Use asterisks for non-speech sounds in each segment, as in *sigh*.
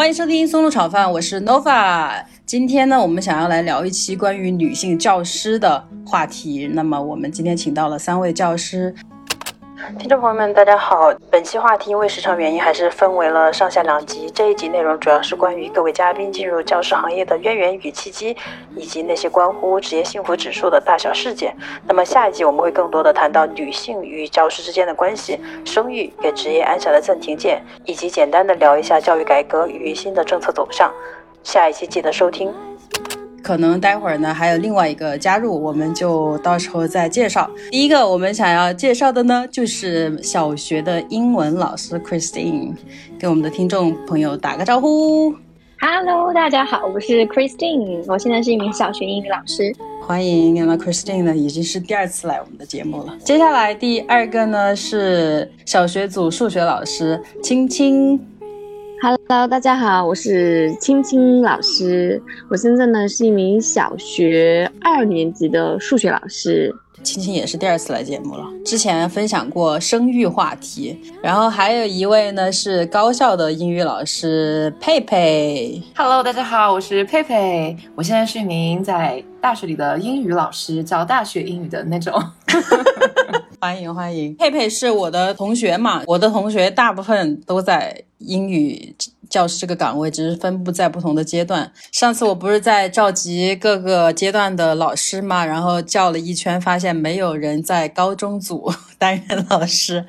欢迎收听松露炒饭，我是 Nova。今天呢，我们想要来聊一期关于女性教师的话题。那么，我们今天请到了三位教师。听众朋友们，大家好。本期话题因为时长原因，还是分为了上下两集。这一集内容主要是关于各位嘉宾进入教师行业的渊源与契机，以及那些关乎职业幸福指数的大小事件。那么下一集我们会更多的谈到女性与教师之间的关系、生育给职业安下的暂停键，以及简单的聊一下教育改革与新的政策走向。下一期记得收听。可能待会儿呢，还有另外一个加入，我们就到时候再介绍。第一个我们想要介绍的呢，就是小学的英文老师 Christine，给我们的听众朋友打个招呼。Hello，大家好，我是 Christine，我现在是一名小学英语老师。欢迎，那 Christine 呢，已经是第二次来我们的节目了。接下来第二个呢，是小学组数学老师青青。Hello，大家好，我是青青老师。我现在呢是一名小学二年级的数学老师。青青也是第二次来节目了，之前分享过生育话题。然后还有一位呢是高校的英语老师佩佩。Hello，大家好，我是佩佩。我现在是一名在大学里的英语老师，教大学英语的那种。*laughs* 欢迎欢迎，佩佩是我的同学嘛？我的同学大部分都在。英语教师这个岗位只是分布在不同的阶段。上次我不是在召集各个阶段的老师嘛，然后叫了一圈，发现没有人在高中组 *laughs* 担任老师。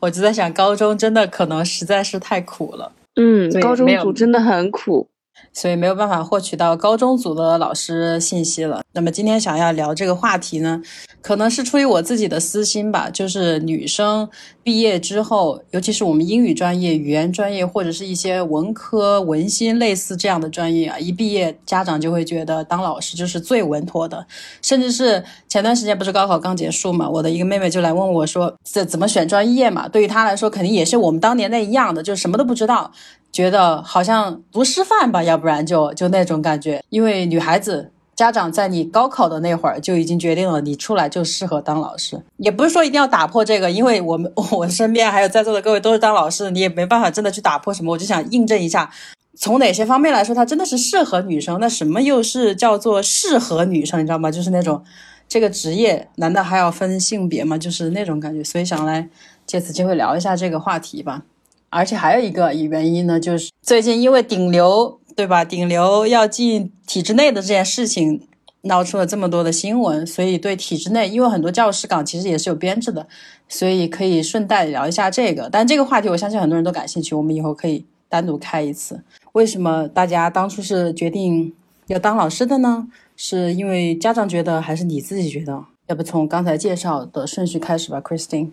我就在想，高中真的可能实在是太苦了。嗯，高中组真的很苦。所以没有办法获取到高中组的老师信息了。那么今天想要聊这个话题呢，可能是出于我自己的私心吧。就是女生毕业之后，尤其是我们英语专业、语言专业或者是一些文科、文心类似这样的专业啊，一毕业家长就会觉得当老师就是最稳妥的。甚至是前段时间不是高考刚结束嘛，我的一个妹妹就来问我说，这怎么选专业嘛？对于她来说，肯定也是我们当年那一样的，就什么都不知道。觉得好像读师范吧，要不然就就那种感觉。因为女孩子家长在你高考的那会儿就已经决定了，你出来就适合当老师。也不是说一定要打破这个，因为我们 *laughs* 我身边还有在座的各位都是当老师，你也没办法真的去打破什么。我就想印证一下，从哪些方面来说，它真的是适合女生。那什么又是叫做适合女生？你知道吗？就是那种这个职业难道还要分性别吗？就是那种感觉。所以想来借此机会聊一下这个话题吧。而且还有一个原因呢，就是最近因为顶流，对吧？顶流要进体制内的这件事情闹出了这么多的新闻，所以对体制内，因为很多教师岗其实也是有编制的，所以可以顺带聊一下这个。但这个话题我相信很多人都感兴趣，我们以后可以单独开一次。为什么大家当初是决定要当老师的呢？是因为家长觉得，还是你自己觉得？要不从刚才介绍的顺序开始吧，Christine。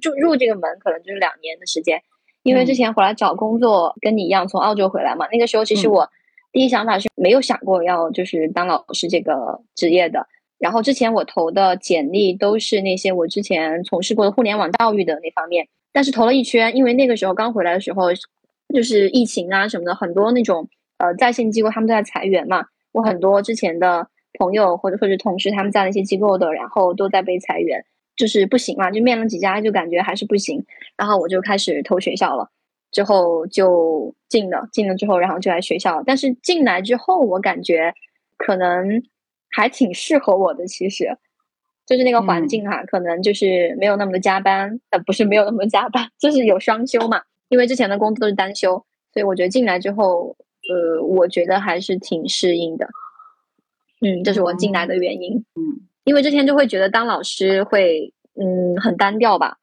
就入这个门可能就是两年的时间。因为之前回来找工作，跟你一样从澳洲回来嘛，那个时候其实我第一想法是没有想过要就是当老师这个职业的。然后之前我投的简历都是那些我之前从事过的互联网教育的那方面，但是投了一圈，因为那个时候刚回来的时候就是疫情啊什么的，很多那种呃在线机构他们都在裁员嘛，我很多之前的朋友或者或者同事他们在那些机构的，然后都在被裁员。就是不行嘛，就面了几家，就感觉还是不行，然后我就开始投学校了，之后就进了，进了之后，然后就来学校。但是进来之后，我感觉可能还挺适合我的，其实就是那个环境哈，可能就是没有那么多加班，呃，不是没有那么多加班，就是有双休嘛。因为之前的工作都是单休，所以我觉得进来之后，呃，我觉得还是挺适应的。嗯，这是我进来的原因。嗯。因为之前就会觉得当老师会，嗯，很单调吧，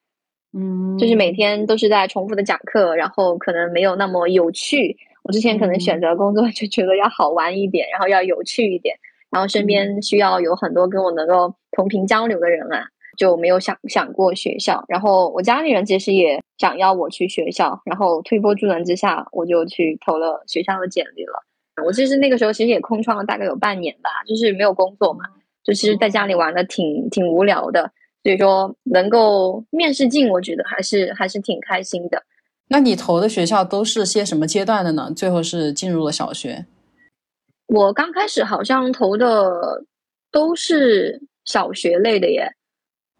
嗯，就是每天都是在重复的讲课，然后可能没有那么有趣。我之前可能选择工作 *laughs* 就觉得要好玩一点，然后要有趣一点，然后身边需要有很多跟我能够同频交流的人啊，就没有想想过学校。然后我家里人其实也想要我去学校，然后推波助澜之下，我就去投了学校的简历了。我其实那个时候其实也空窗了大概有半年吧，就是没有工作嘛。就其实在家里玩的挺挺无聊的，所以说能够面试进，我觉得还是还是挺开心的。那你投的学校都是些什么阶段的呢？最后是进入了小学。我刚开始好像投的都是小学类的耶。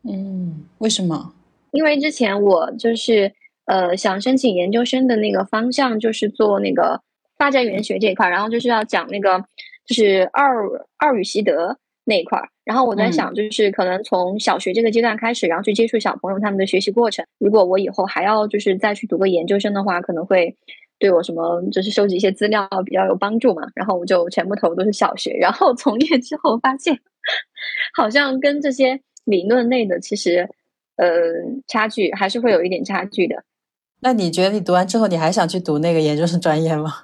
嗯，为什么？因为之前我就是呃想申请研究生的那个方向就是做那个。发展语言学这一块，然后就是要讲那个就是二二语习得那一块儿。然后我在想，就是可能从小学这个阶段开始，然后去接触小朋友他们的学习过程。如果我以后还要就是再去读个研究生的话，可能会对我什么就是收集一些资料比较有帮助嘛。然后我就全部投都是小学，然后从业之后发现，*laughs* 好像跟这些理论类的其实呃差距还是会有一点差距的。那你觉得你读完之后，你还想去读那个研究生专业吗？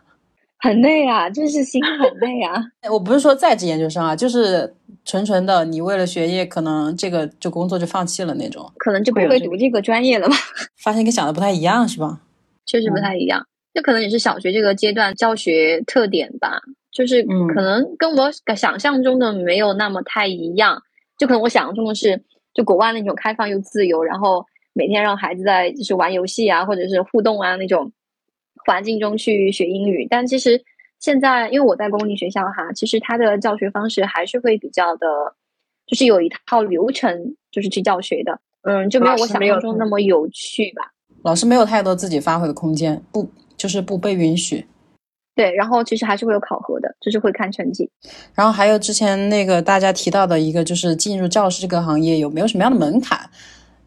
很累啊，就是心很累啊。*laughs* 我不是说在职研究生啊，就是纯纯的，你为了学业，可能这个就工作就放弃了那种，可能就不会读这个专业了吧？发现跟想的不太一样，是吧？*laughs* 确实不太一样，这可能也是小学这个阶段教学特点吧，就是可能跟我想象中的没有那么太一样。就可能我想象中的是，就国外那种开放又自由，然后每天让孩子在就是玩游戏啊，或者是互动啊那种。环境中去学英语，但其实现在因为我在公立学校哈，其实它的教学方式还是会比较的，就是有一套流程，就是去教学的，嗯，就没有我想象中那么有趣吧。老师没有太多自己发挥的空间，不就是不被允许。对，然后其实还是会有考核的，就是会看成绩。然后还有之前那个大家提到的一个，就是进入教师这个行业有没有什么样的门槛？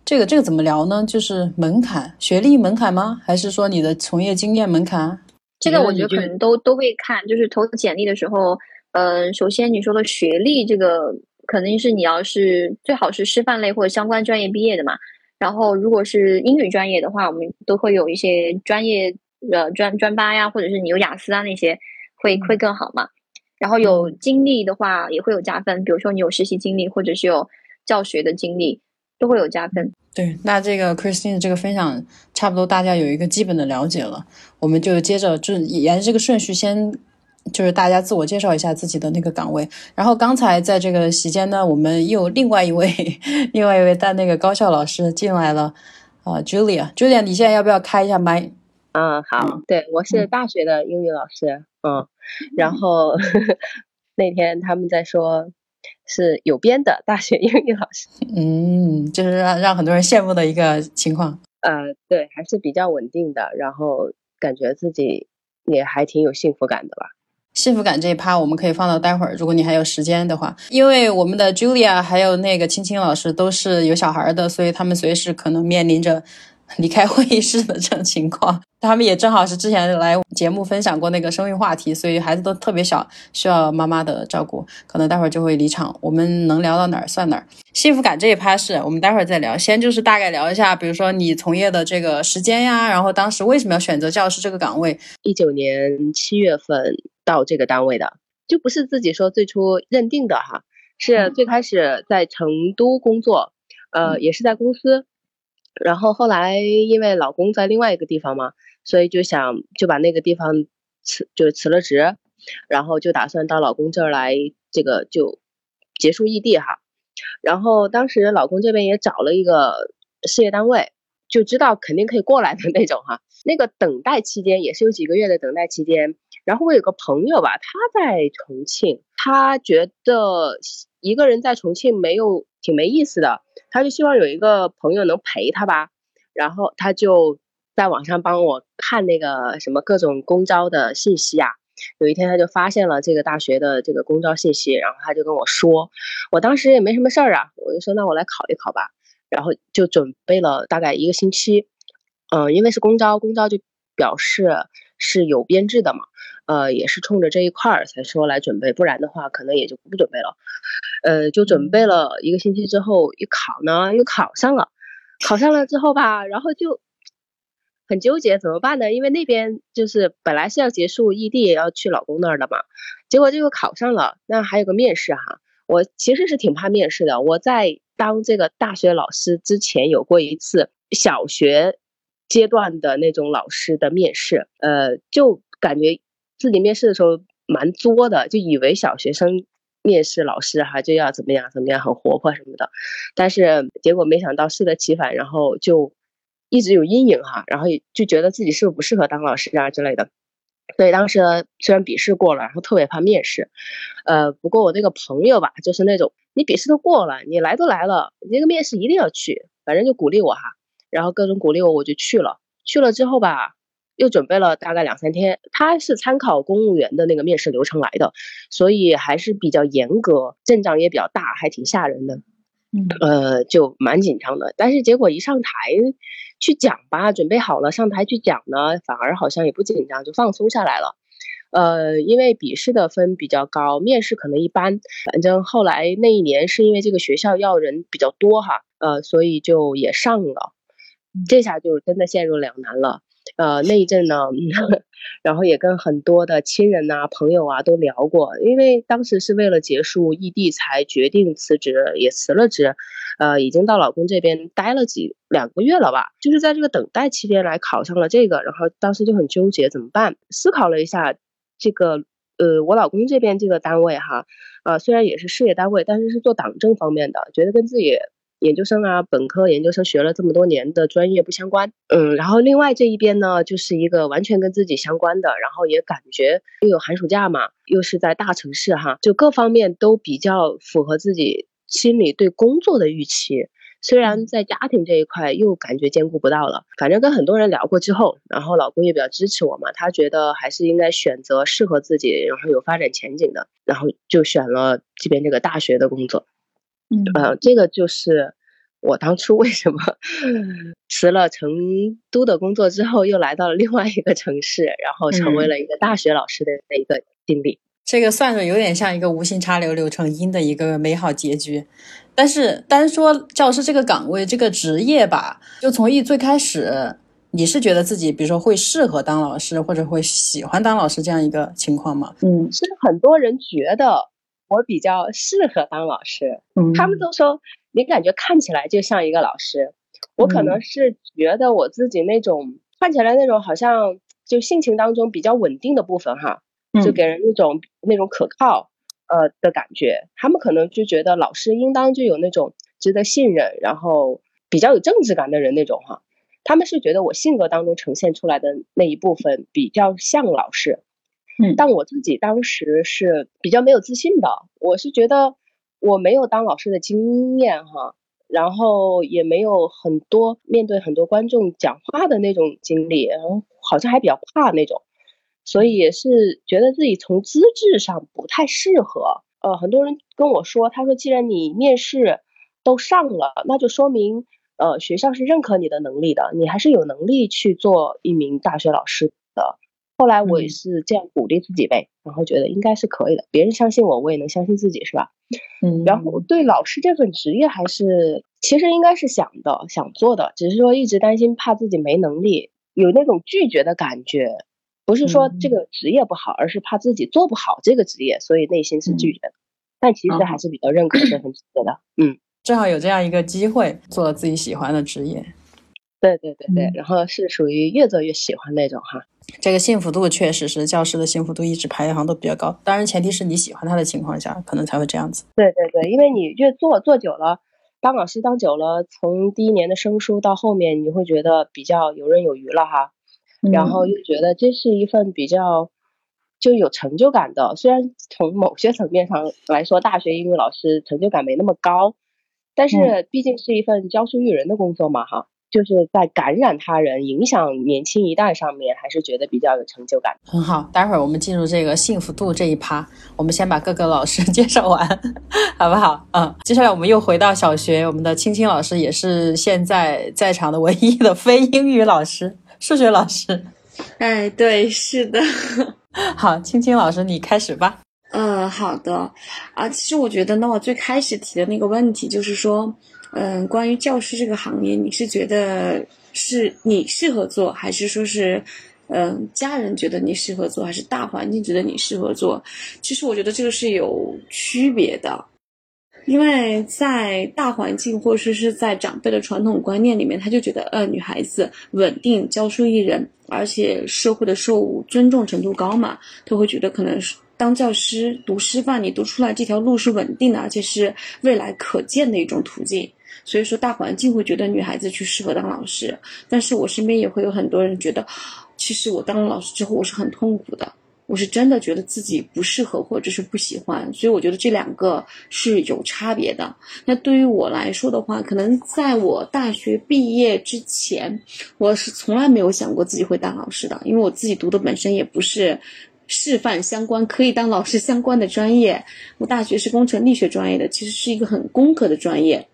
这个这个怎么聊呢？就是门槛，学历门槛吗？还是说你的从业经验门槛？这个我觉得可能都都会看。就是投简历的时候，嗯，首先你说的学历，这个肯定是你要是最好是师范类或者相关专业毕业的嘛。然后如果是英语专业的话，我们都会有一些专业呃专专八呀，或者是你有雅思啊那些，会会更好嘛。然后有经历的话也会有加分，比如说你有实习经历，或者是有教学的经历。都会有加分。对，那这个 Christine 这个分享差不多，大家有一个基本的了解了。我们就接着就沿着这个顺序，先就是大家自我介绍一下自己的那个岗位。然后刚才在这个席间呢，我们又另外一位 *laughs* 另外一位带那个高校老师进来了啊，Julia，Julia，你现在要不要开一下麦？嗯，好，对我是大学的英语老师，嗯，然后 *laughs* 那天他们在说。是有编的大学英语老师，*laughs* 嗯，就是让让很多人羡慕的一个情况。呃，对，还是比较稳定的，然后感觉自己也还挺有幸福感的吧。幸福感这一趴我们可以放到待会儿，如果你还有时间的话，因为我们的 Julia 还有那个青青老师都是有小孩的，所以他们随时可能面临着。*laughs* 离开会议室的这种情况，*laughs* 他们也正好是之前来节目分享过那个生育话题，所以孩子都特别小，需要妈妈的照顾，可能待会儿就会离场。我们能聊到哪儿算哪儿。幸福感这一趴是我们待会儿再聊，先就是大概聊一下，比如说你从业的这个时间呀，然后当时为什么要选择教师这个岗位？一九年七月份到这个单位的，就不是自己说最初认定的哈，是最开始在成都工作，呃，也是在公司。然后后来因为老公在另外一个地方嘛，所以就想就把那个地方辞就辞了职，然后就打算到老公这儿来，这个就结束异地哈。然后当时老公这边也找了一个事业单位，就知道肯定可以过来的那种哈。那个等待期间也是有几个月的等待期间。然后我有个朋友吧，他在重庆，他觉得一个人在重庆没有挺没意思的。他就希望有一个朋友能陪他吧，然后他就在网上帮我看那个什么各种公招的信息啊。有一天他就发现了这个大学的这个公招信息，然后他就跟我说，我当时也没什么事儿啊，我就说那我来考一考吧，然后就准备了大概一个星期。嗯，因为是公招，公招就表示是有编制的嘛，呃，也是冲着这一块儿才说来准备，不然的话可能也就不准备了。呃，就准备了一个星期之后，一考呢又考上了，考上了之后吧，然后就很纠结怎么办呢？因为那边就是本来是要结束异地，要去老公那儿的嘛，结果这个考上了，那还有个面试哈。我其实是挺怕面试的，我在当这个大学老师之前有过一次小学阶段的那种老师的面试，呃，就感觉自己面试的时候蛮作的，就以为小学生。面试老师哈就要怎么样怎么样很活泼什么的，但是结果没想到适得其反，然后就一直有阴影哈，然后就觉得自己是不是不适合当老师啊之类的。所以当时虽然笔试过了，然后特别怕面试，呃，不过我那个朋友吧，就是那种你笔试都过了，你来都来了，你那个面试一定要去，反正就鼓励我哈，然后各种鼓励我，我就去了。去了之后吧，又准备了大概两三天。他是参考公务员的那个面试流程来的，所以还是比较严格，阵仗也比较大，还挺吓人的。嗯呃，就蛮紧张的。但是结果一上台去讲吧，准备好了上台去讲呢，反而好像也不紧张，就放松下来了。呃，因为笔试的分比较高，面试可能一般。反正后来那一年是因为这个学校要人比较多哈，呃，所以就也上了。这下就真的陷入两难了。呃，那一阵呢，*laughs* 然后也跟很多的亲人呐、朋友啊都聊过，因为当时是为了结束异地才决定辞职，也辞了职。呃，已经到老公这边待了几两个月了吧，就是在这个等待期间来考上了这个，然后当时就很纠结怎么办。思考了一下，这个呃，我老公这边这个单位哈，呃，虽然也是事业单位，但是是做党政方面的，觉得跟自己。研究生啊，本科、研究生学了这么多年的专业不相关，嗯，然后另外这一边呢，就是一个完全跟自己相关的，然后也感觉又有寒暑假嘛，又是在大城市哈，就各方面都比较符合自己心里对工作的预期。虽然在家庭这一块又感觉兼顾不到了，反正跟很多人聊过之后，然后老公也比较支持我嘛，他觉得还是应该选择适合自己，然后有发展前景的，然后就选了这边这个大学的工作。嗯呃，这个就是我当初为什么辞了成都的工作之后，又来到了另外一个城市，然后成为了一个大学老师的一个经历。这个算是有点像一个无心插柳柳成荫的一个美好结局，但是单说教师这个岗位这个职业吧，就从一最开始，你是觉得自己比如说会适合当老师，或者会喜欢当老师这样一个情况吗？嗯，其实很多人觉得我比较适合当老师，嗯他们都说你感觉看起来就像一个老师。我可能是觉得我自己那种看起来那种好像就性情当中比较稳定的部分哈，就嗯给人一种那种可靠呃的感觉。他们可能就觉得老师应当就有那种值得信任，然后比较有政治感的人那种哈。他们是觉得我性格当中呈现出来的那一部分比较像老师，嗯但我自己当时是比较没有自信的，我是觉得我没有当老师的经验哈，然后也没有很多面对很多观众讲话的那种经历，然后好像还比较怕那种，所以也是觉得自己从资质上不太适合。呃，很多人跟我说，他说既然你面试都上了，那就说明呃学校是认可你的能力的，你还是有能力去做一名大学老师的。后来我也嗯是这样鼓励自己呗，然后觉得应该是可以的，别人相信我，我也能相信自己，是吧？嗯，然后对老师这份职业还是其实应该是想的、想做的，只是说一直担心怕自己没能力，有那种拒绝的感觉。不是说这个职业不好，而是怕自己做不好这个职业，所以内心是拒绝的。但其实还是比较认可这份职业的。嗯，正好有这样一个机会做了自己喜欢的职业，对对对对，嗯然后是属于越做越喜欢那种哈。这个幸福度确实是教师的幸福度一直排行都比较高。当然，前提是你喜欢他的情况下，可能才会这样子。对对对，因为你越做做久了，当老师当久了，从第一年的生疏到后面，你会觉得比较游刃有余了哈。然后又觉得这是一份比较就有成就感的，虽然从某些层面上来说，大学英语老师成就感没那么高，但是毕竟是一份教书育人的工作嘛哈，就是在感染他人、影响年轻一代上面，还是觉得比较有成就感。很好，待会儿我们进入这个幸福度这一趴，我们先把各个老师 *laughs* 介绍完，好不好？嗯，接下来我们又回到小学，我们的青青老师也是现在在场的唯一的非英语老师，数学老师。哎，对，是的，*laughs* 好，青青老师，你开始吧。嗯，好的，啊，其实我觉得呢，我最开始提的那个问题就是说，嗯，关于教师这个行业，你是觉得是你适合做，还是说是，嗯，家人觉得你适合做，还是大环境觉得你适合做？其实我觉得这个是有区别的。因为在大环境或者说是在长辈的传统观念里面，他就觉得，呃，女孩子稳定、教书育人，而且社会的受尊重程度高嘛，他会觉得可能是当教师、读师范，你读出来这条路是稳定的，而且是未来可见的一种途径。所以说，大环境会觉得女孩子去适合当老师，但是我身边也会有很多人觉得，其实我当了老师之后，我是很痛苦的。我是真的觉得自己不适合或者是不喜欢，所以我觉得这两个是有差别的。那对于我来说的话，可能在我大学毕业之前，我是从来没有想过自己会当老师的，因为我自己读的本身也不是师范相关可以当老师相关的专业。我大学是工程力学专业的，其实是一个很工科的专业，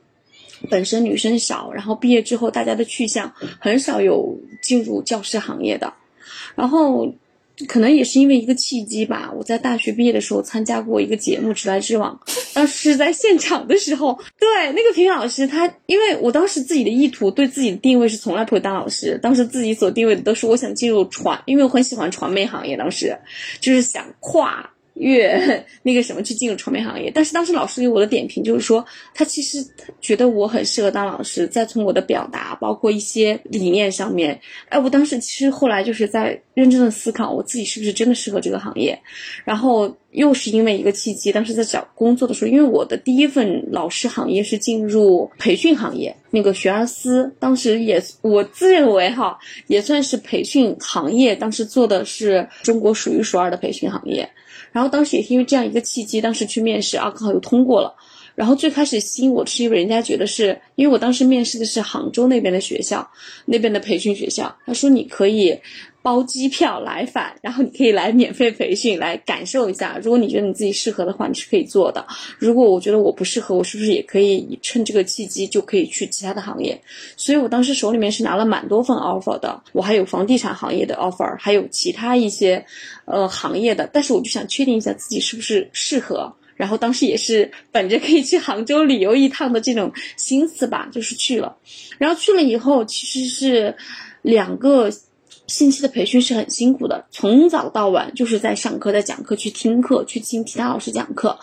本身女生少，然后毕业之后大家的去向很少有进入教师行业的，然后。可能也是因为一个契机吧，我在大学毕业的时候参加过一个节目《直来直往》，当时在现场的时候，对那个评委老师，他因为我当时自己的意图，对自己的定位是从来不会当老师，当时自己所定位的都是我想进入传，因为我很喜欢传媒行业，当时就是想跨。越那个什么去进入传媒行业，但是当时老师给我的点评就是说，他其实觉得我很适合当老师，再从我的表达，包括一些理念上面，哎，我当时其实后来就是在认真的思考，我自己是不是真的适合这个行业，然后又是因为一个契机，当时在找工作的时候，因为我的第一份老师行业是进入培训行业，那个学而思，当时也我自认为哈，也算是培训行业，当时做的是中国数一数二的培训行业。然后当时也是因为这样一个契机，当时去面试啊，刚好又通过了。然后最开始吸引我是因为人家觉得是因为我当时面试的是杭州那边的学校，那边的培训学校，他说你可以。包机票来返，然后你可以来免费培训，来感受一下。如果你觉得你自己适合的话，你是可以做的。如果我觉得我不适合，我是不是也可以趁这个契机就可以去其他的行业？所以我当时手里面是拿了蛮多份 offer 的，我还有房地产行业的 offer，还有其他一些呃行业的。但是我就想确定一下自己是不是适合。然后当时也是本着可以去杭州旅游一趟的这种心思吧，就是去了。然后去了以后，其实是两个。星期的培训是很辛苦的，从早到晚就是在上课、在讲课、去听课、去听其他老师讲课。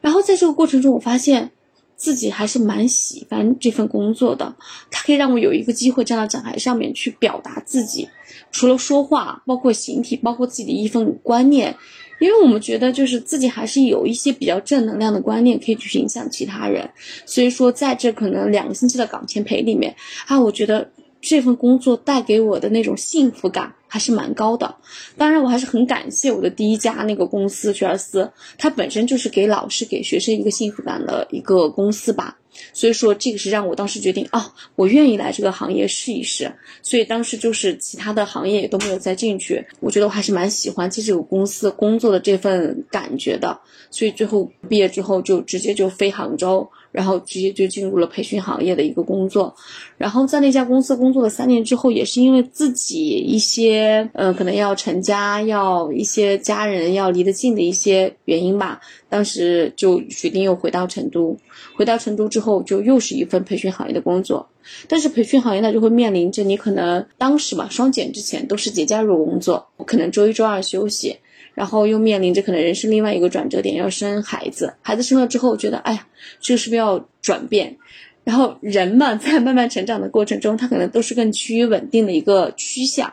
然后在这个过程中，我发现自己还是蛮喜欢这份工作的。它可以让我有一个机会站到讲台上面去表达自己，除了说话，包括形体，包括自己的一份观念。因为我们觉得，就是自己还是有一些比较正能量的观念，可以去影响其他人。所以说，在这可能两个星期的岗前培里面，啊，我觉得。这份工作带给我的那种幸福感还是蛮高的，当然我还是很感谢我的第一家那个公司学而思，它本身就是给老师给学生一个幸福感的一个公司吧。所以说，这个是让我当时决定啊，我愿意来这个行业试一试。所以当时就是其他的行业也都没有再进去。我觉得我还是蛮喜欢在这个公司工作的这份感觉的。所以最后毕业之后就直接就飞杭州，然后直接就进入了培训行业的一个工作。然后在那家公司工作了三年之后，也是因为自己一些嗯，可能要成家，要一些家人要离得近的一些原因吧。当时就决定又回到成都。回到成都之后，就又是一份培训行业的工作，但是培训行业呢，就会面临着你可能当时嘛，双减之前都是节假日工作，可能周一、周二休息，然后又面临着可能人生另外一个转折点，要生孩子，孩子生了之后，觉得哎呀，这个是不是要转变？然后人嘛，在慢慢成长的过程中，他可能都是更趋于稳定的一个趋向，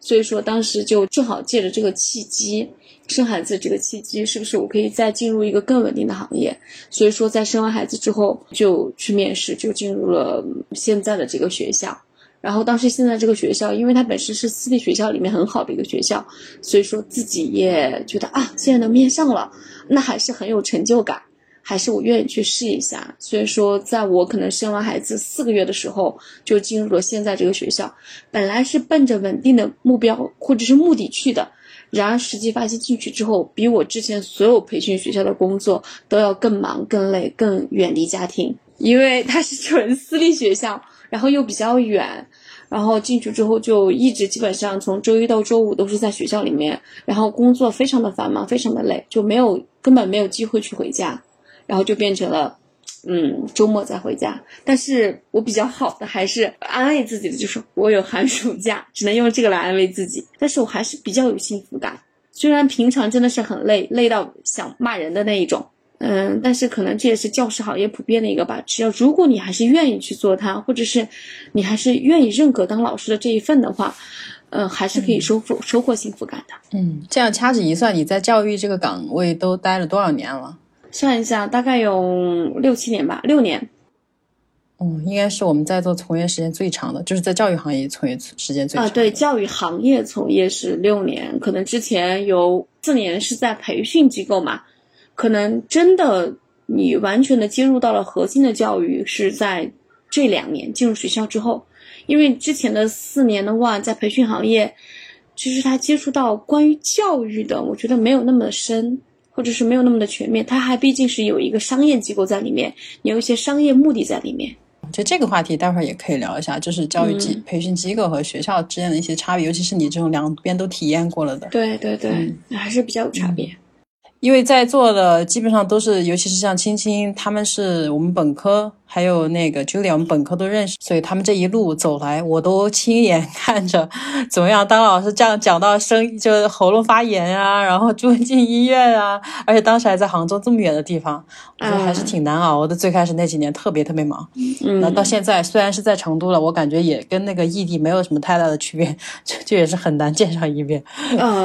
所以说当时就正好借着这个契机。生孩子这个契机，是不是我可以再进入一个更稳定的行业？所以说，在生完孩子之后，就去面试，就进入了现在的这个学校。然后当时现在这个学校，因为它本身是私立学校里面很好的一个学校，所以说自己也觉得啊，现在能面上了，那还是很有成就感，还是我愿意去试一下。所以说，在我可能生完孩子四个月的时候，就进入了现在这个学校。本来是奔着稳定的目标或者是目的去的。然而，实际发现进去之后，比我之前所有培训学校的工作都要更忙、更累、更远离家庭，因为它是纯私立学校，然后又比较远，然后进去之后就一直基本上从周一到周五都是在学校里面，然后工作非常的繁忙，非常的累，就没有根本没有机会去回家，然后就变成了。嗯，周末再回家。但是我比较好的还是安慰自己的，就是我有寒暑假，只能用这个来安慰自己。但是我还是比较有幸福感，虽然平常真的是很累，累到想骂人的那一种。嗯，但是可能这也是教师行业普遍的一个吧。只要如果你还是愿意去做它，或者是你还是愿意认可当老师的这一份的话，嗯，还是可以收获收获幸福感的。嗯，这样掐指一算，你在教育这个岗位都待了多少年了？算一下，大概有六七年吧，六年。嗯，应该是我们在做从业时间最长的，就是在教育行业从业时间最长。啊，对，教育行业从业是六年，可能之前有四年是在培训机构嘛，可能真的你完全的接入到了核心的教育是在这两年进入学校之后，因为之前的四年的话，在培训行业，其实他接触到关于教育的，我觉得没有那么的深。或者是没有那么的全面，它还毕竟是有一个商业机构在里面，有一些商业目的在里面。就这个话题，待会儿也可以聊一下，就是教育机培训机构和学校之间的一些差别，尤其是你这种两边都体验过了的。对对对，还是比较有差别。因为在座的基本上都是，尤其是像青青，他们是我们本科。还有那个 Julia，我们本科都认识，所以他们这一路走来，我都亲眼看着怎么样当老师，这样讲到声就喉咙发炎啊，然后住进医院啊，而且当时还在杭州这么远的地方，我觉得还是挺难熬的。最开始那几年特别特别忙，那到现在虽然是在成都了，我感觉也跟那个异地没有什么太大的区别，*laughs* 就这也是很难见上一面。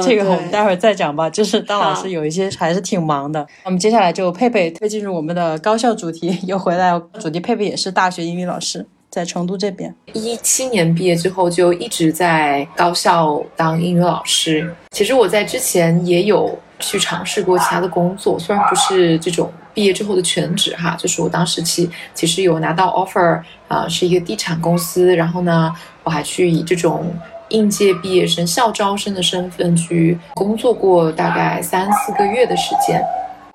这个我们待会儿再讲吧。就是当老师有一些还是挺忙的。我们接下来就佩佩推进入我们的高校主题，又回来主题。佩佩也是大学英语老师，在成都这边。一七年毕业之后，就一直在高校当英语老师。其实我在之前也有去尝试过其他的工作，虽然不是这种毕业之后的全职哈，就是我当时其其实有拿到 offer 啊，是一个地产公司，然后呢，我还去以这种应届毕业生校招生的身份去工作过大概三四个月的时间。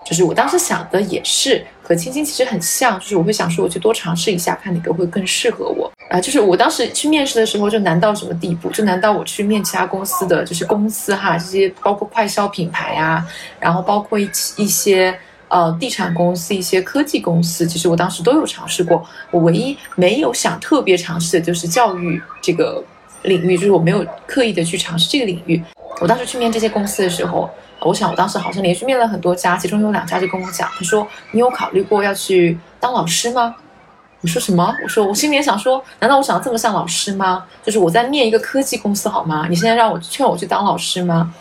就是我当时想的也是和青青其实很像，就是我会想说我去多尝试一下，看哪个会更适合我啊。就是我当时去面试的时候就难到什么地步？就难到我去面其他公司的就是公司哈，这些包括快销品牌啊，然后包括一一些呃地产公司、一些科技公司，其实我当时都有尝试过。我唯一没有想特别尝试的就是教育这个领域，就是我没有刻意的去尝试这个领域。我当时去面这些公司的时候。我想，我当时好像连续面了很多家，其中有两家就跟我讲，他说：“你有考虑过要去当老师吗？”我说：“什么？”我说：“我心里想说，难道我想要这么像老师吗？就是我在面一个科技公司好吗？你现在让我劝我去当老师吗？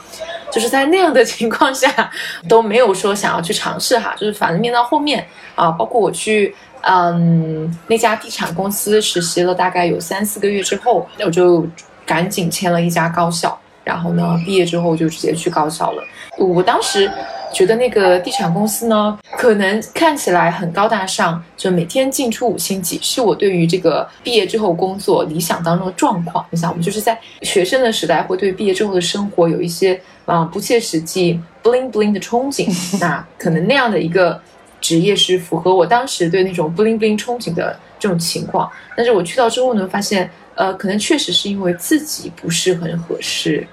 就是在那样的情况下都没有说想要去尝试哈，就是反正面到后面啊，包括我去嗯那家地产公司实习了大概有三四个月之后，那我就赶紧签了一家高校，然后呢毕业之后就直接去高校了。”我当时觉得那个地产公司呢，可能看起来很高大上，就每天进出五星级，是我对于这个毕业之后工作理想当中的状况。你想，我们就是在学生的时代，会对毕业之后的生活有一些啊不切实际、bling bling 的憧憬。*laughs* 那可能那样的一个职业是符合我当时对那种 bling bling 憧憬的这种情况。但是我去到之后呢，发现呃，可能确实是因为自己不是很合适。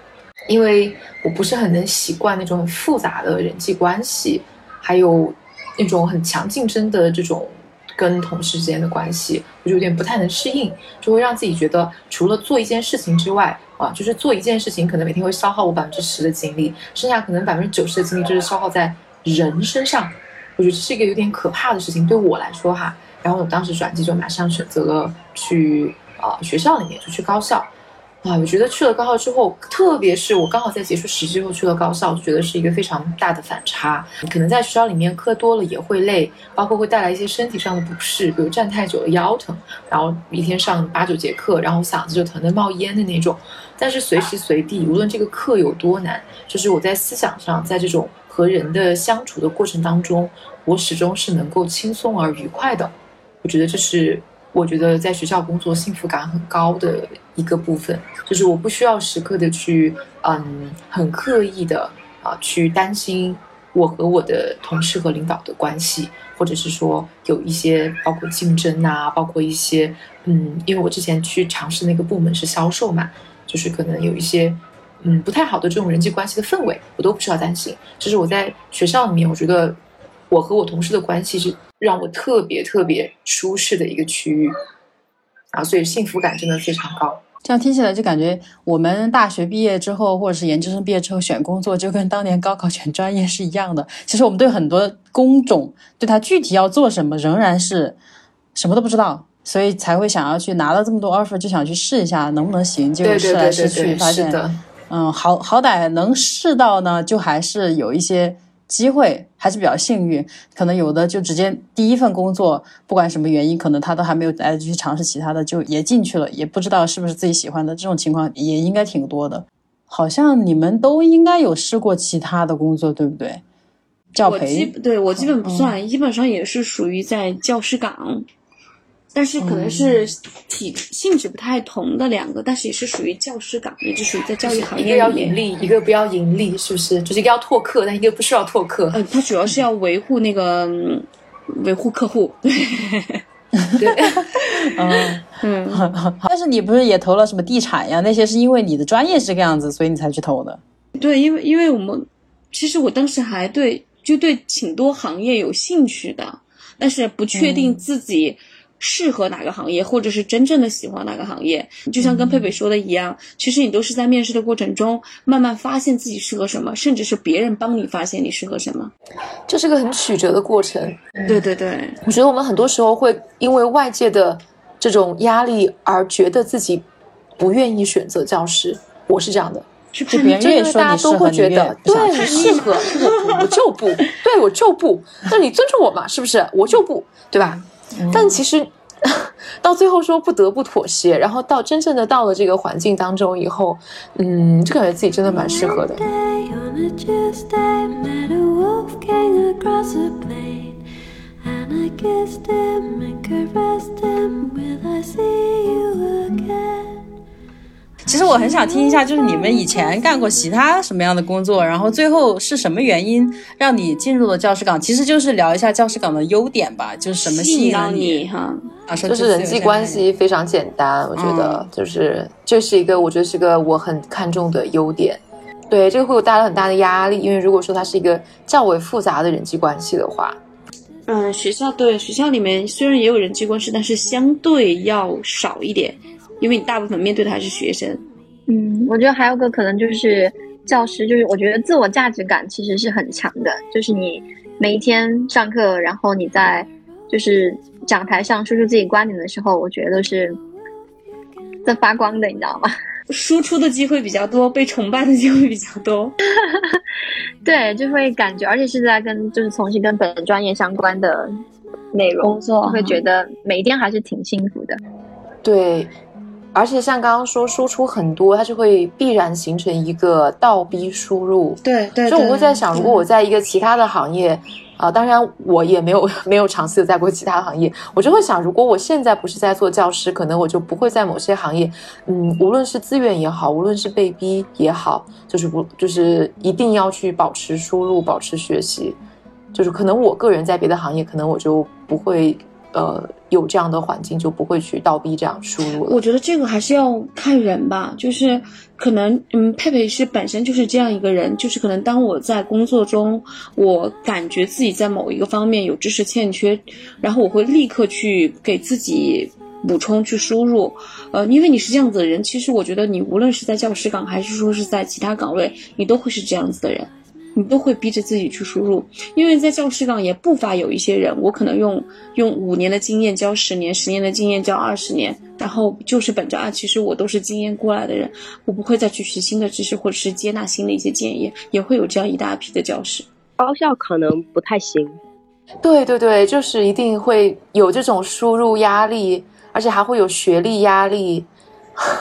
因为我不是很能习惯那种很复杂的人际关系，还有那种很强竞争的这种跟同事之间的关系，我就有点不太能适应，就会让自己觉得除了做一件事情之外，啊，就是做一件事情可能每天会消耗我百分之十的精力，剩下可能百分之九十的精力就是消耗在人身上，我觉得这是一个有点可怕的事情，对我来说哈。然后我当时转机就马上选择了去啊学校里面，就去高校。啊，我觉得去了高校之后，特别是我刚好在结束实习之后去了高校，就觉得是一个非常大的反差。可能在学校里面课多了也会累，包括会带来一些身体上的不适，比如站太久了腰疼，然后一天上八九节课，然后嗓子就疼得冒烟的那种。但是随时随地，无论这个课有多难，就是我在思想上，在这种和人的相处的过程当中，我始终是能够轻松而愉快的。我觉得这是。我觉得在学校工作幸福感很高的一个部分，就是我不需要时刻的去，嗯，很刻意的啊，去担心我和我的同事和领导的关系，或者是说有一些包括竞争啊，包括一些，嗯，因为我之前去尝试那个部门是销售嘛，就是可能有一些，嗯，不太好的这种人际关系的氛围，我都不需要担心。就是我在学校里面，我觉得我和我同事的关系是。让我特别特别舒适的一个区域，啊，所以幸福感真的非常高。这样听起来就感觉我们大学毕业之后，或者是研究生毕业之后选工作，就跟当年高考选专业是一样的。其实我们对很多工种，对它具体要做什么，仍然是什么都不知道，所以才会想要去拿了这么多 offer，就想去试一下能不能行。结果试来试去，发现，嗯，好好歹能试到呢，就还是有一些。机会还是比较幸运，可能有的就直接第一份工作，不管什么原因，可能他都还没有来得及去尝试其他的，就也进去了，也不知道是不是自己喜欢的，这种情况也应该挺多的。好像你们都应该有试过其他的工作，对不对？教我基培，对我基本不算，基本上也是属于在教师岗，但是可能是体性质不太同的两个，但是也是属于教师岗，也就属于在教育行业一个要。盈利，一个不要盈利，是不是？就是一个要拓客，但一个不需要拓客。嗯，它主要是要维护那个嗯维护客户，*laughs* 对，嗯，嗯，但是你不是也投了什么地产呀？那些是因为你的专业是这个样子，所以你才去投的。对，因为因为我们其实我当时还对就对挺多行业有兴趣的，但是不确定自己适合哪个行业，或者是真正的喜欢哪个行业。就像跟佩佩说的一样，其实你都是在面试的过程中慢慢发现自己适合什么，甚至是别人帮你发现你适合什么。这是个很曲折的过程。对对对，我觉得我们很多时候会因为外界的这种压力而觉得自己不愿意选择教师。我是这样的，是就别人越就因为说你适合，大家都会觉得对去你适合，我我就不，对我就不。那你尊重我嘛？是不是？我就不，对吧？但其实到最后说不得不妥协，然后到真正的到了这个环境当中以后，嗯，就感觉自己真的蛮适合的。And I kissed him and caressed him. Will I see you again? 其实我很想听一下，就是你们以前干过其他什么样的工作，然后最后是什么原因让你进入了教师岗？其实就是聊一下教师岗的优点吧，就是什么吸引到了你哈。啊，就是人际关系非常简单，我觉得就是这是一个我觉得是个我很看重的优点。对，这个会有带来很大的压力，因为如果说它是一个较为复杂的人际关系的话，嗯，学校对学校里面虽然也有人际关系，但是相对要少一点，因为你大部分面对的还是学生。嗯，我觉得还有个可能就是教师，就是我觉得自我价值感其实是很强的，就是你每一天上课，然后你在就是讲台上说出自己观点的时候，我觉得都是在发光的，你知道吗？*laughs* 输出的机会比较多，被崇拜的机会比较多。*laughs* 对，就会感觉，而且是在跟就是从事跟本专业相关的内容工作会觉得每一天还是挺幸福的。对，而且像刚刚说输出很多，它就会必然形成一个倒逼输入。对对所以我会在想，如果我在一个其他的行业，啊、当然我也没有没有长期的在过其他行业，我就会想，如果我现在不是在做教师，可能我就不会在某些行业，嗯，无论是自愿也好，无论是被逼也好，就是不就是一定要去保持输入，保持学习，就是可能我个人在别的行业，可能我就不会呃有这样的环境，就不会去倒逼这样输入。我觉得这个还是要看人吧，就是可能，嗯，佩佩是本身就是这样一个人，就是可能当我在工作中，我感觉自己在某一个方面有知识欠缺，然后我会立刻去给自己补充去输入，呃，因为你是这样子的人，其实我觉得你无论是在教师岗还是说是在其他岗位，你都会是这样子的人。你都会逼着自己去输入，因为在教师岗也不乏有一些人，我可能用用五年的经验教十年，十年的经验教二十年，然后就是本着啊，其实我都是经验过来的人，我不会再去学新的知识，或者是接纳新的一些建议，也会有这样一大批的教师。高校可能不太行。对对对，就是一定会有这种输入压力，而且还会有学历压力。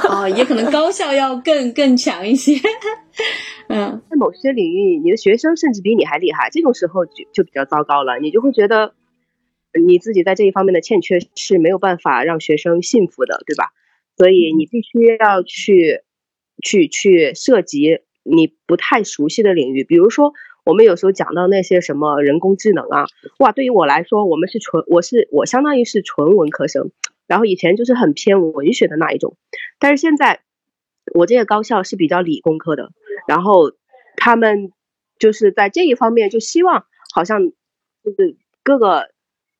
啊，也可能高校要更更强一些。嗯，在某些领域，你的学生甚至比你还厉害，这种时候就就比较糟糕了。你就会觉得你自己在这一方面的欠缺是没有办法让学生信服的，对吧？所以你必须要去去去涉及你不太熟悉的领域，比如说我们有时候讲到那些什么人工智能啊，哇，对于我来说，我们是纯我是我相当于是纯文科生，然后以前就是很偏文学的那一种，但是现在我这个高校是比较理工科的。然后他们就是在这一方面就希望好像就是各个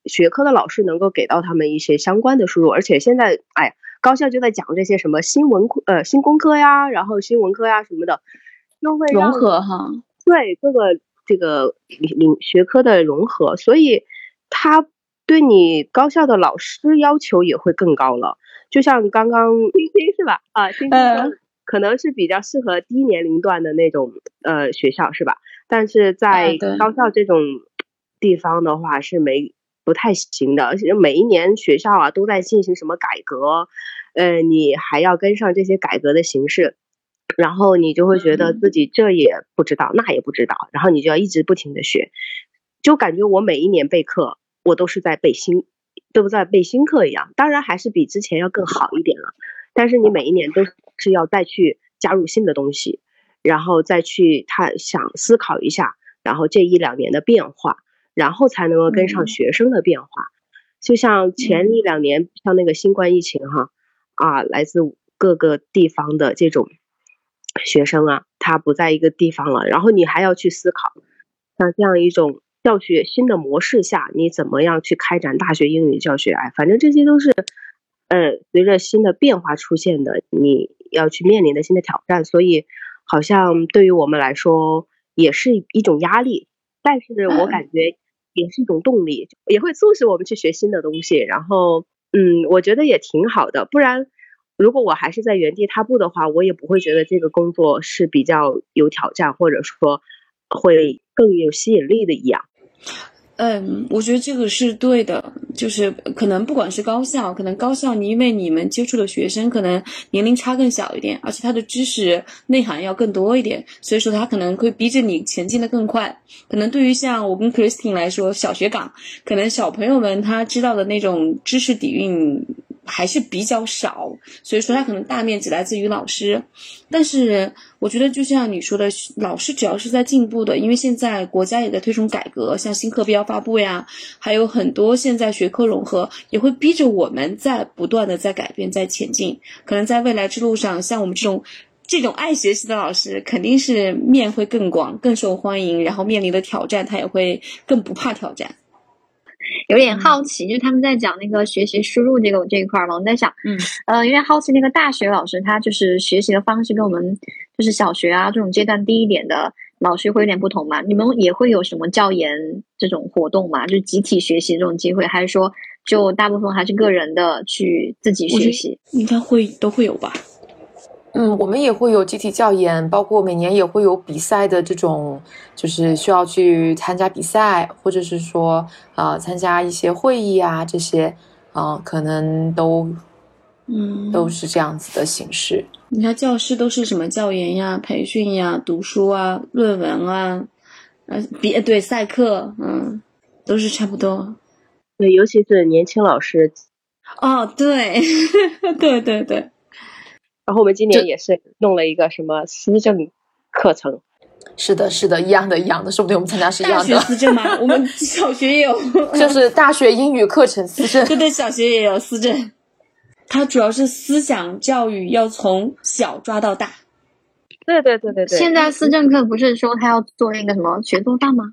学科的老师能够给到他们一些相关的输入，而且现在哎，高校就在讲这些什么新文科呃新工科呀，然后新文科呀什么的，就会融合哈。对各个这个领领学科的融合，所以他对你高校的老师要求也会更高了。就像刚刚星星是吧？啊，星星可能是比较适合低年龄段的那种呃学校是吧？但是在高校这种地方的话是没不太行的，而且每一年学校啊都在进行什么改革，呃，你还要跟上这些改革的形式，然后你就会觉得自己这也不知道，那也不知道，然后你就要一直不停的学，就感觉我每一年备课，我都是在背新，都在备新课一样。当然还是比之前要更好一点了，但是你每一年都是要再去加入新的东西，然后再去他想思考一下，然后这一两年的变化，然后才能够跟上嗯学生的变化。就像前一两年，像那个新冠疫情哈，啊，来自各个地方的这种学生啊，他不在一个地方了，然后你还要去思考，像这样一种教学新的模式下，你怎么样去开展大学英语教学？哎，反正这些都是，呃，随着新的变化出现的，你要去面临的新的挑战，所以好像对于我们来说也是一种压力，但是我感觉也是一种动力，也会促使我们去学新的东西。然后，嗯，我觉得也挺好的。不然，如果我还是在原地踏步的话，我也不会觉得这个工作是比较有挑战，或者说会更有吸引力的一样。嗯，我觉得这个是对的，就是可能不管是高校，可能高校你因为你们接触的学生可能年龄差更小一点，而且他的知识内涵要更多一点，所以说他可能会逼着你前进的更快。可能对于像我跟 Christine 来说，小学岗，可能小朋友们他知道的那种知识底蕴还是比较少，所以说他可能大面积来自于老师。但是我觉得，就像你说的，老师只要是在进步的，因为现在国家也在推崇改革，像新课标发布呀，还有很多现在学科融合，也会逼着我们在不断的在改变，在前进。可能在未来之路上，像我们这种。这种爱学习的老师肯定是面会更广、更受欢迎，然后面临的挑战他也会更不怕挑战。有点好奇，就是他们在讲那个学习输入这个这一块嘛，我在想，嗯，呃，有点好奇那个大学老师他就是学习的方式跟我们就是小学啊这种阶段低一点的老师会有点不同嘛？你们也会有什么教研这种活动嘛？就是集体学习这种机会，还是说就大部分还是个人的去自己学习？应该会都会有吧。嗯，我们也会有集体教研，包括每年也会有比赛的这种，就是需要去参加比赛，或者是说啊、呃参加一些会议啊这些，啊、可能都嗯，都是这样子的形式。你看教师都是什么教研呀、培训呀、读书啊、论文啊，呃，比呃对赛课，嗯，都是差不多。对，尤其是年轻老师。哦，对，对 *laughs* 对对，然后我们今年也是弄了一个什么思政课程，是的，是的，一样的，一样的，说不定我们参加是一大学样的，思政吗，我们小学也有，*laughs* 就是大学英语课程思政。对对，小学也有思政。它主要是思想教育，要从小抓到大。对对对对对。现在思政课不是说他要做那个什么学做饭吗？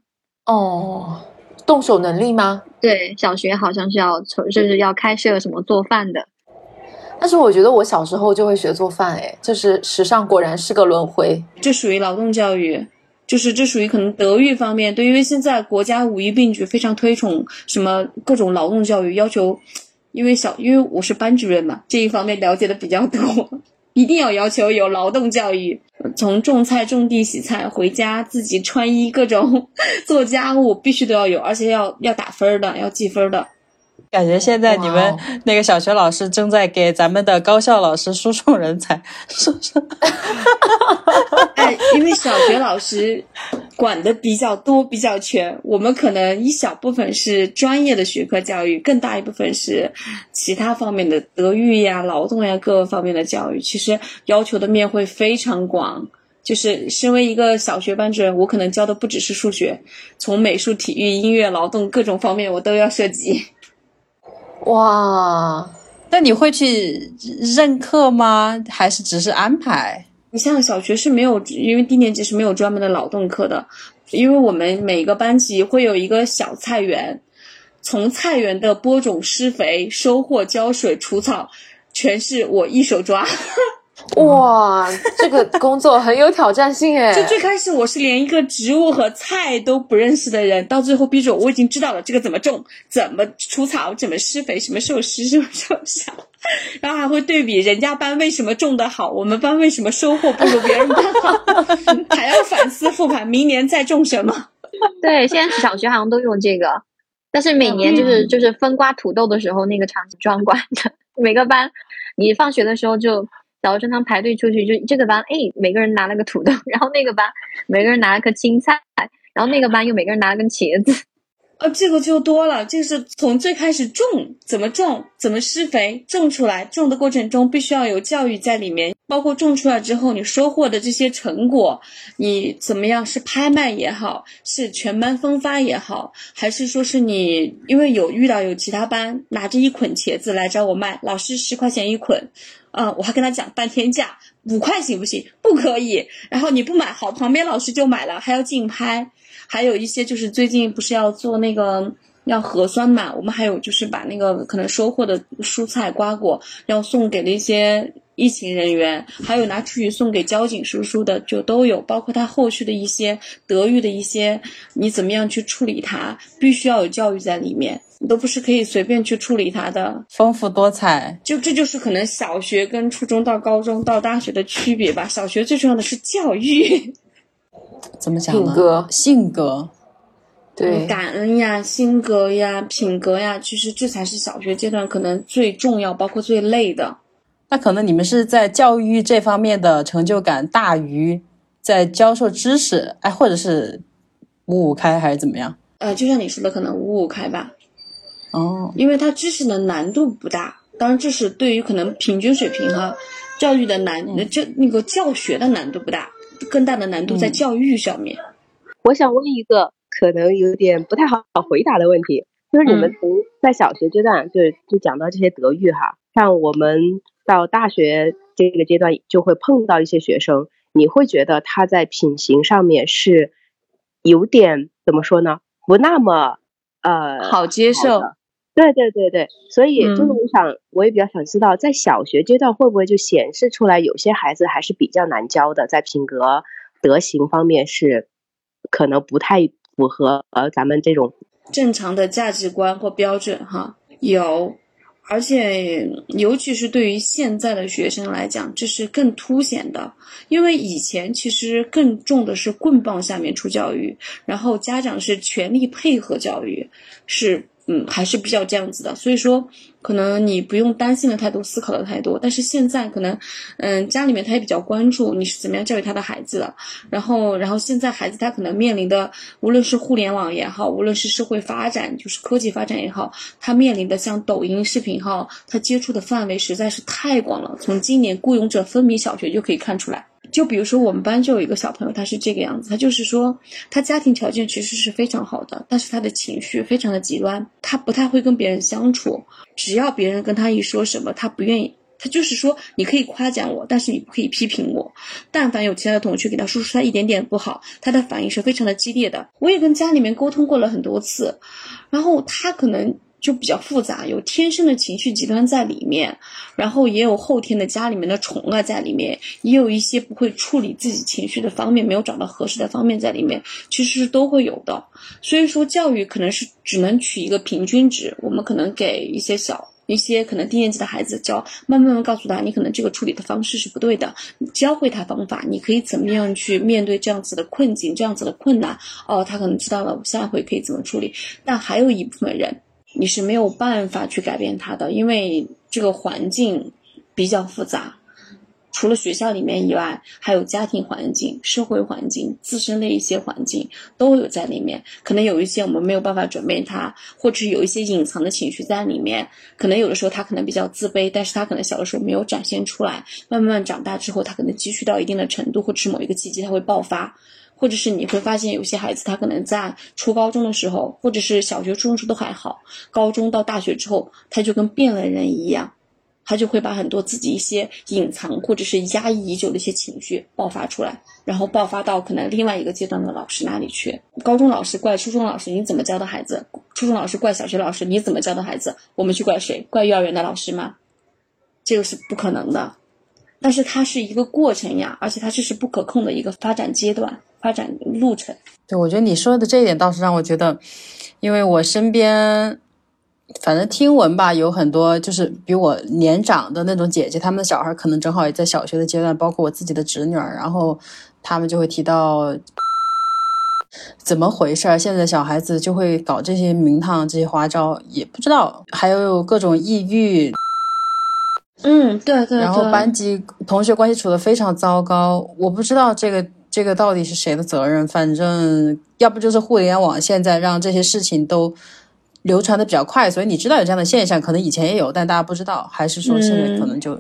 哦，动手能力吗？对，小学好像是要从就是要开设什么做饭的。但是我觉得我小时候就会学做饭，哎，就是时尚果然是个轮回。这属于劳动教育，就是这属于可能德育方面。对，因为现在国家五一并举非常推崇什么各种劳动教育，要求，因为小因为我是班主任嘛，这一方面了解的比较多，一定要要求有劳动教育，从种菜、种地、洗菜，回家自己穿衣，各种 *laughs* 做家务必须都要有，而且要要打分的，要记分的。感觉现在你们那个小学老师正在给咱们的高校老师输送人才，是不是？*laughs* 哎，因为小学老师管的比较多、比较全，我们可能一小部分是专业的学科教育，更大一部分是其他方面的德育呀、劳动呀各个方面的教育。其实要求的面会非常广。就是身为一个小学班主任，我可能教的不只是数学，从美术、体育、音乐、劳动各种方面我都要涉及。哇，那你会去任课吗？还是只是安排？你像小学是没有，因为低年级是没有专门的劳动课的，因为我们每个班级会有一个小菜园，从菜园的播种、施肥、收获、浇水、除草，全是我一手抓。哇，这个工作很有挑战性哎。就 *laughs* 最开始我是连一个植物和菜都不认识的人，到最后逼着我，我已经知道了这个怎么种，怎么除草，怎么施肥，什么时候施，什么时候下，然后还会对比人家班为什么种的好，我们班为什么收获不如别人班好，*laughs* 还要反思复盘，明年再种什么。对，现在小学好像都用这个，但是每年就是就是分瓜土豆的时候，那个场景壮观的。*laughs* 每个班，你放学的时候就早上正常排队出去，就这个班，哎，每个人拿了个土豆，然后那个班每个人拿了颗青菜，然后那个班又每个人拿了根茄子。呃，*laughs* 这个就多了，就是从最开始种，怎么种，怎么施肥，种出来，种的过程中必须要有教育在里面，包括种出来之后你收获的这些成果，你怎么样是拍卖也好，是全班分发也好，还是说是你因为有遇到有其他班拿着一捆茄子来找我卖，老师十块钱一捆，嗯，我还跟他讲半天价，五块行不行？不可以，然后你不买好，旁边老师就买了，还要竞拍。还有一些就是最近不是要做那个要核酸嘛，我们还有就是把那个可能收获的蔬菜瓜果要送给那些疫情人员，还有拿出去送给交警叔叔的就都有，包括他后续的一些德育的一些，你怎么样去处理它，必须要有教育在里面，你都不是可以随便去处理它的，丰富多彩。就这就是可能小学跟初中到高中到大学的区别吧。小学最重要的是教育。怎么讲呢？性格性格，对，感恩呀、性格呀、品格呀，其实这才是小学阶段可能最重要，包括最累的。那可能你们是在教育这方面的成就感大于在教授知识，哎，或者是五五开还是怎么样？呃，就像你说的，可能五五开吧，哦，因为它知识的难度不大。当然，这是对于可能平均水平哈，教育的难，就那个教学的难度不大，更大的难度在教育上面。我想问一个可能有点不太好回答的问题，就是你们从在小学阶段就就讲到这些德育哈，像我们到大学这个阶段就会碰到一些学生，你会觉得他在品行上面是有点怎么说呢？不那么呃好接受的对对对对，所以就是嗯。我想，我也比较想知道，在小学阶段会不会就显示出来，有些孩子还是比较难教的，在品格、德行方面是可能不太符合呃咱们这种正常的价值观或标准哈，有，而且尤其是对于现在的学生来讲，这是更凸显的，因为以前其实更重的是棍棒下面出教育，然后家长是全力配合教育，是嗯还是比较这样子的，所以说可能你不用担心的太多，思考的太多，但是现在可能嗯家里面他也比较关注你是怎么样教育他的孩子的，然后，然后现在孩子他可能面临的，无论是互联网也好，无论是社会发展，就是科技发展也好，他面临的像抖音视频号，他接触的范围实在是太广了。从今年雇佣者分明小学就可以看出来。就比如说我们班就有一个小朋友，他是这个样子，他就是说他家庭条件其实是非常好的，但是他的情绪非常的极端，他不太会跟别人相处，只要别人跟他一说什么，他不愿意。他就是说，你可以夸奖我，但是你不可以批评我。但凡有其他的同学给他说出他一点点不好，他的反应是非常的激烈的。我也跟家里面沟通过了很多次，然后他可能就比较复杂，有天生的情绪极端在里面，然后也有后天的家里面的宠爱在里面，也有一些不会处理自己情绪的方面，没有找到合适的方面在里面，其实是都会有的。所以说，教育可能是只能取一个平均值，我们可能给一些小。一些可能低年级的孩子教，慢慢慢告诉他，你可能这个处理的方式是不对的，教会他方法，你可以怎么样去面对这样子的困境，这样子的困难。哦，他可能知道了，我下回可以怎么处理。但还有一部分人，你是没有办法去改变他的，因为这个环境比较复杂。除了学校里面以外，还有家庭环境、社会环境、自身的一些环境都有在里面。可能有一些我们没有办法准备他，或者有一些隐藏的情绪在里面。可能有的时候他可能比较自卑，但是他可能小的时候没有展现出来。慢慢长大之后，他可能积蓄到一定的程度，或者是某一个契机他会爆发。或者是你会发现有些孩子他可能在初高中的时候，或者是小学、初中时都还好，高中到大学之后，他就跟变了人一样。他就会把很多自己一些隐藏或者是压抑已久的一些情绪爆发出来，然后爆发到可能另外一个阶段的老师那里去。高中老师怪初中老师，你怎么教的孩子？初中老师怪小学老师，你怎么教的孩子？我们去怪谁？怪幼儿园的老师吗？这个是不可能的。但是它是一个过程呀，而且它这是不可控的一个发展阶段、发展路程。对，我觉得你说的这一点倒是让我觉得，因为我身边，反正听闻吧，有很多就是比我年长的那种姐姐，她们的小孩可能正好也在小学的阶段，包括我自己的侄女儿，然后他们就会提到。怎么回事儿？现在小孩子就会搞这些名堂、这些花招，也不知道。还有各种抑郁，嗯，对对。然后班级同学关系处的非常糟糕，我不知道这个这个到底是谁的责任。反正要不就是互联网现在让这些事情都流传的比较快，所以你知道有这样的现象，可能以前也有，但大家不知道，还是说现在可能就。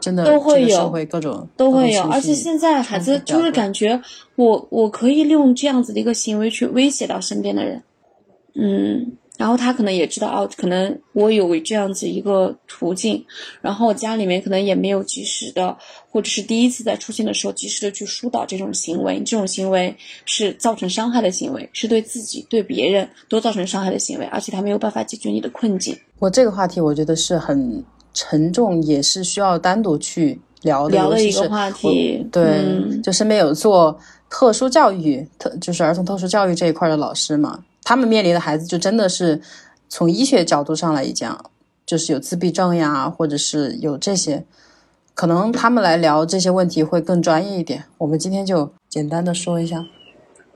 真的都会有，会各种都会有，而且现在孩子就是感觉我我可以利用这样子的一个行为去威胁到身边的人，嗯，然后他可能也知道哦，可能我有这样子一个途径，然后家里面可能也没有及时的，或者是第一次在出现的时候及时的去疏导这种行为，这种行为是造成伤害的行为，是对自己对别人都造成伤害的行为，而且他没有办法解决你的困境。我这个话题我觉得是很。沉重也是需要单独去聊的，聊的一个话题。对，就身边有做特殊教育、特就是儿童特殊教育这一块的老师嘛，他们面临的孩子就真的是从医学角度上来讲，就是有自闭症呀，或者是有这些，可能他们来聊这些问题会更专业一点。我们今天就简单的说一下。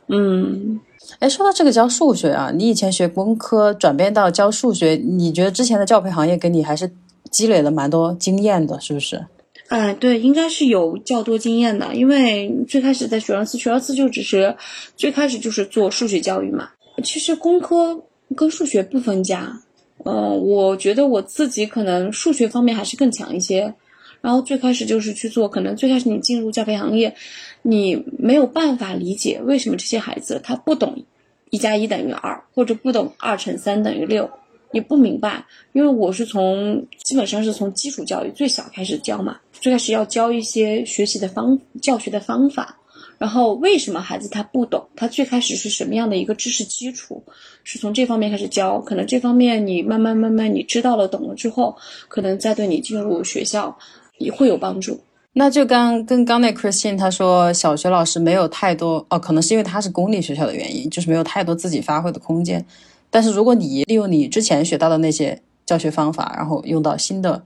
嗯，哎，说到这个教数学啊，你以前学工科转变到教数学，你觉得之前的教培行业给你还是？积累了蛮多经验的，是不是？哎，对，应该是有较多经验的。因为最开始在学而思，学而思就只是最开始就是做数学教育嘛。其实工科跟数学不分家。呃，我觉得我自己可能数学方面还是更强一些。然后最开始就是去做，可能最开始你进入教培行业，你没有办法理解为什么这些孩子他不懂一加一等于二，或者不懂二乘三等于六。也不明白，因为我是从基本上是从基础教育最小开始教嘛，最开始要教一些学习的方教学的方法，然后为什么孩子他不懂，他最开始是什么样的一个知识基础，是从这方面开始教，可能这方面你慢慢慢慢你知道了懂了之后，可能再对你进入学校也会有帮助。那就刚跟刚那 Christine 他说，小学老师没有太多哦，可能是因为他是公立学校的原因，就是没有太多自己发挥的空间。但是如果你利用你之前学到的那些教学方法，然后用到新的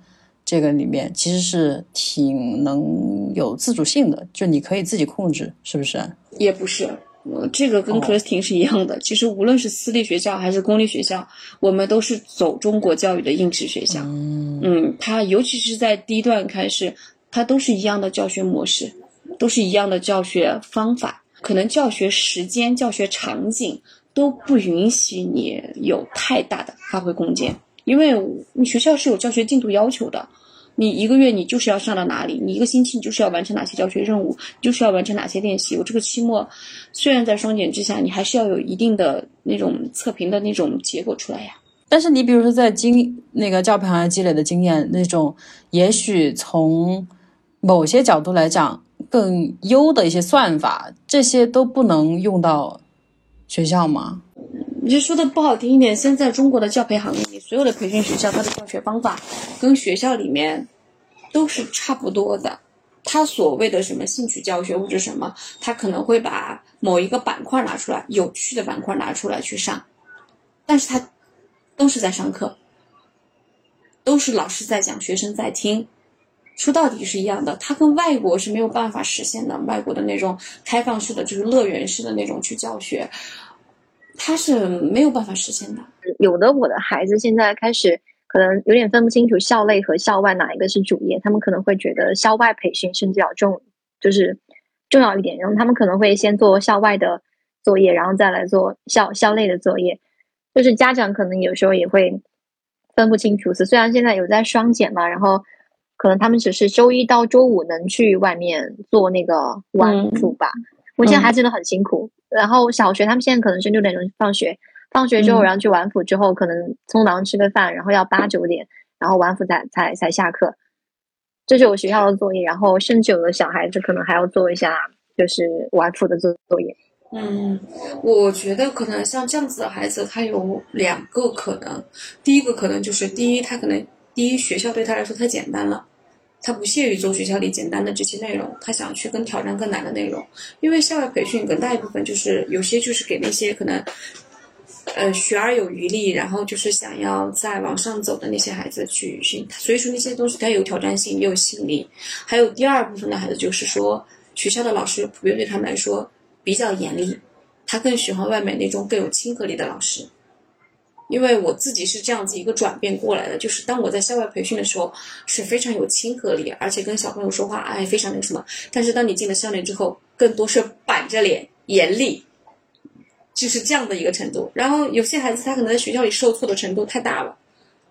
这个里面，其实是挺能有自主性的，就你可以自己控制，是不是？也不是，这个跟 Christine 是一样的。其实无论是私立学校还是公立学校，我们都是走中国教育的应试学校。嗯，嗯，它尤其是在第一段开始，它都是一样的教学模式，都是一样的教学方法，可能教学时间、教学场景。都不允许你有太大的发挥空间，因为你学校是有教学进度要求的，你一个月你就是要上到哪里，你一个星期你就是要完成哪些教学任务，就是要完成哪些练习。我这个期末虽然在双减之下，你还是要有一定的那种测评的那种结果出来呀。但是你比如说在经那个教培行业积累的经验，那种也许从某些角度来讲更优的一些算法，这些都不能用到。学校吗？你就说的不好听一点，现在中国的教培行业里，所有的培训学校，它的教学方法跟学校里面都是差不多的。他所谓的什么兴趣教学或者什么，他可能会把某一个板块拿出来，有趣的板块拿出来去上，但是他都是在上课，都是老师在讲，学生在听。说到底是一样的，它跟外国是没有办法实现的。外国的那种开放式的，就是乐园式的那种去教学，它是没有办法实现的。有的我的孩子现在开始可能有点分不清楚校内和校外哪一个是主业，他们可能会觉得校外培训甚至要重，就是重要一点。然后他们可能会先做校外的作业，然后再来做校校内的作业。就是家长可能有时候也会分不清楚。虽然现在有在双减嘛，然后。可能他们只是周一到周五能去外面做那个晚辅吧。我现在还真的很辛苦。然后小学他们现在可能是六点钟放学，放学之后然后去晚辅之后，可能匆忙吃个饭，然后要八九点，然后晚辅才才才下课。这是我学校的作业，然后甚至有的小孩子可能还要做一下就是晚辅的作作业。嗯，我觉得可能像这样子的孩子，他有两个可能。第一个可能就是第一，他可能第一学校对他来说太简单了。他不屑于做学校里简单的这些内容，他想去更挑战更难的内容。因为校外培训更大一部分就是有些就是给那些可能，呃，学而有余力，然后就是想要再往上走的那些孩子去训。所以说那些东西它有挑战性，也有吸引力。还有第二部分的孩子就是说，学校的老师普遍对他们来说比较严厉，他更喜欢外面那种更有亲和力的老师。因为我自己是这样子一个转变过来的，就是当我在校外培训的时候是非常有亲和力，而且跟小朋友说话哎非常那个什么，但是当你进了校内之后，更多是板着脸严厉，就是这样的一个程度。然后有些孩子他可能在学校里受挫的程度太大了，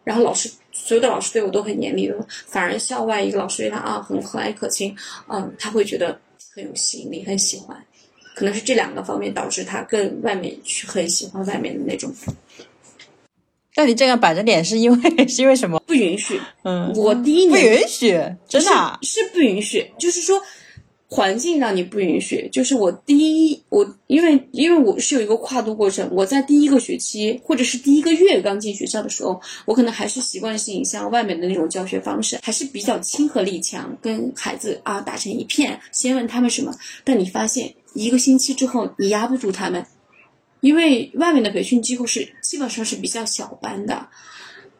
然后老师所有的老师对我都很严厉的，反而校外一个老师对他啊很和蔼可亲，嗯，他会觉得很有吸引力，很喜欢，可能是这两个方面导致他更外面去很喜欢外面的那种。那你这样板着脸是因为 *laughs* 是因为什么？不允许。嗯，我第一年不允许，真的啊、是是不允许，就是说环境让你不允许。就是我第一，我因为因为我是有一个跨度过程，我在第一个学期或者是第一个月刚进学校的时候，我可能还是习惯性像外面的那种教学方式，还是比较亲和力强，跟孩子啊打成一片，先问他们什么。但你发现一个星期之后，你压不住他们。因为外面的培训几乎是基本上是比较小班的，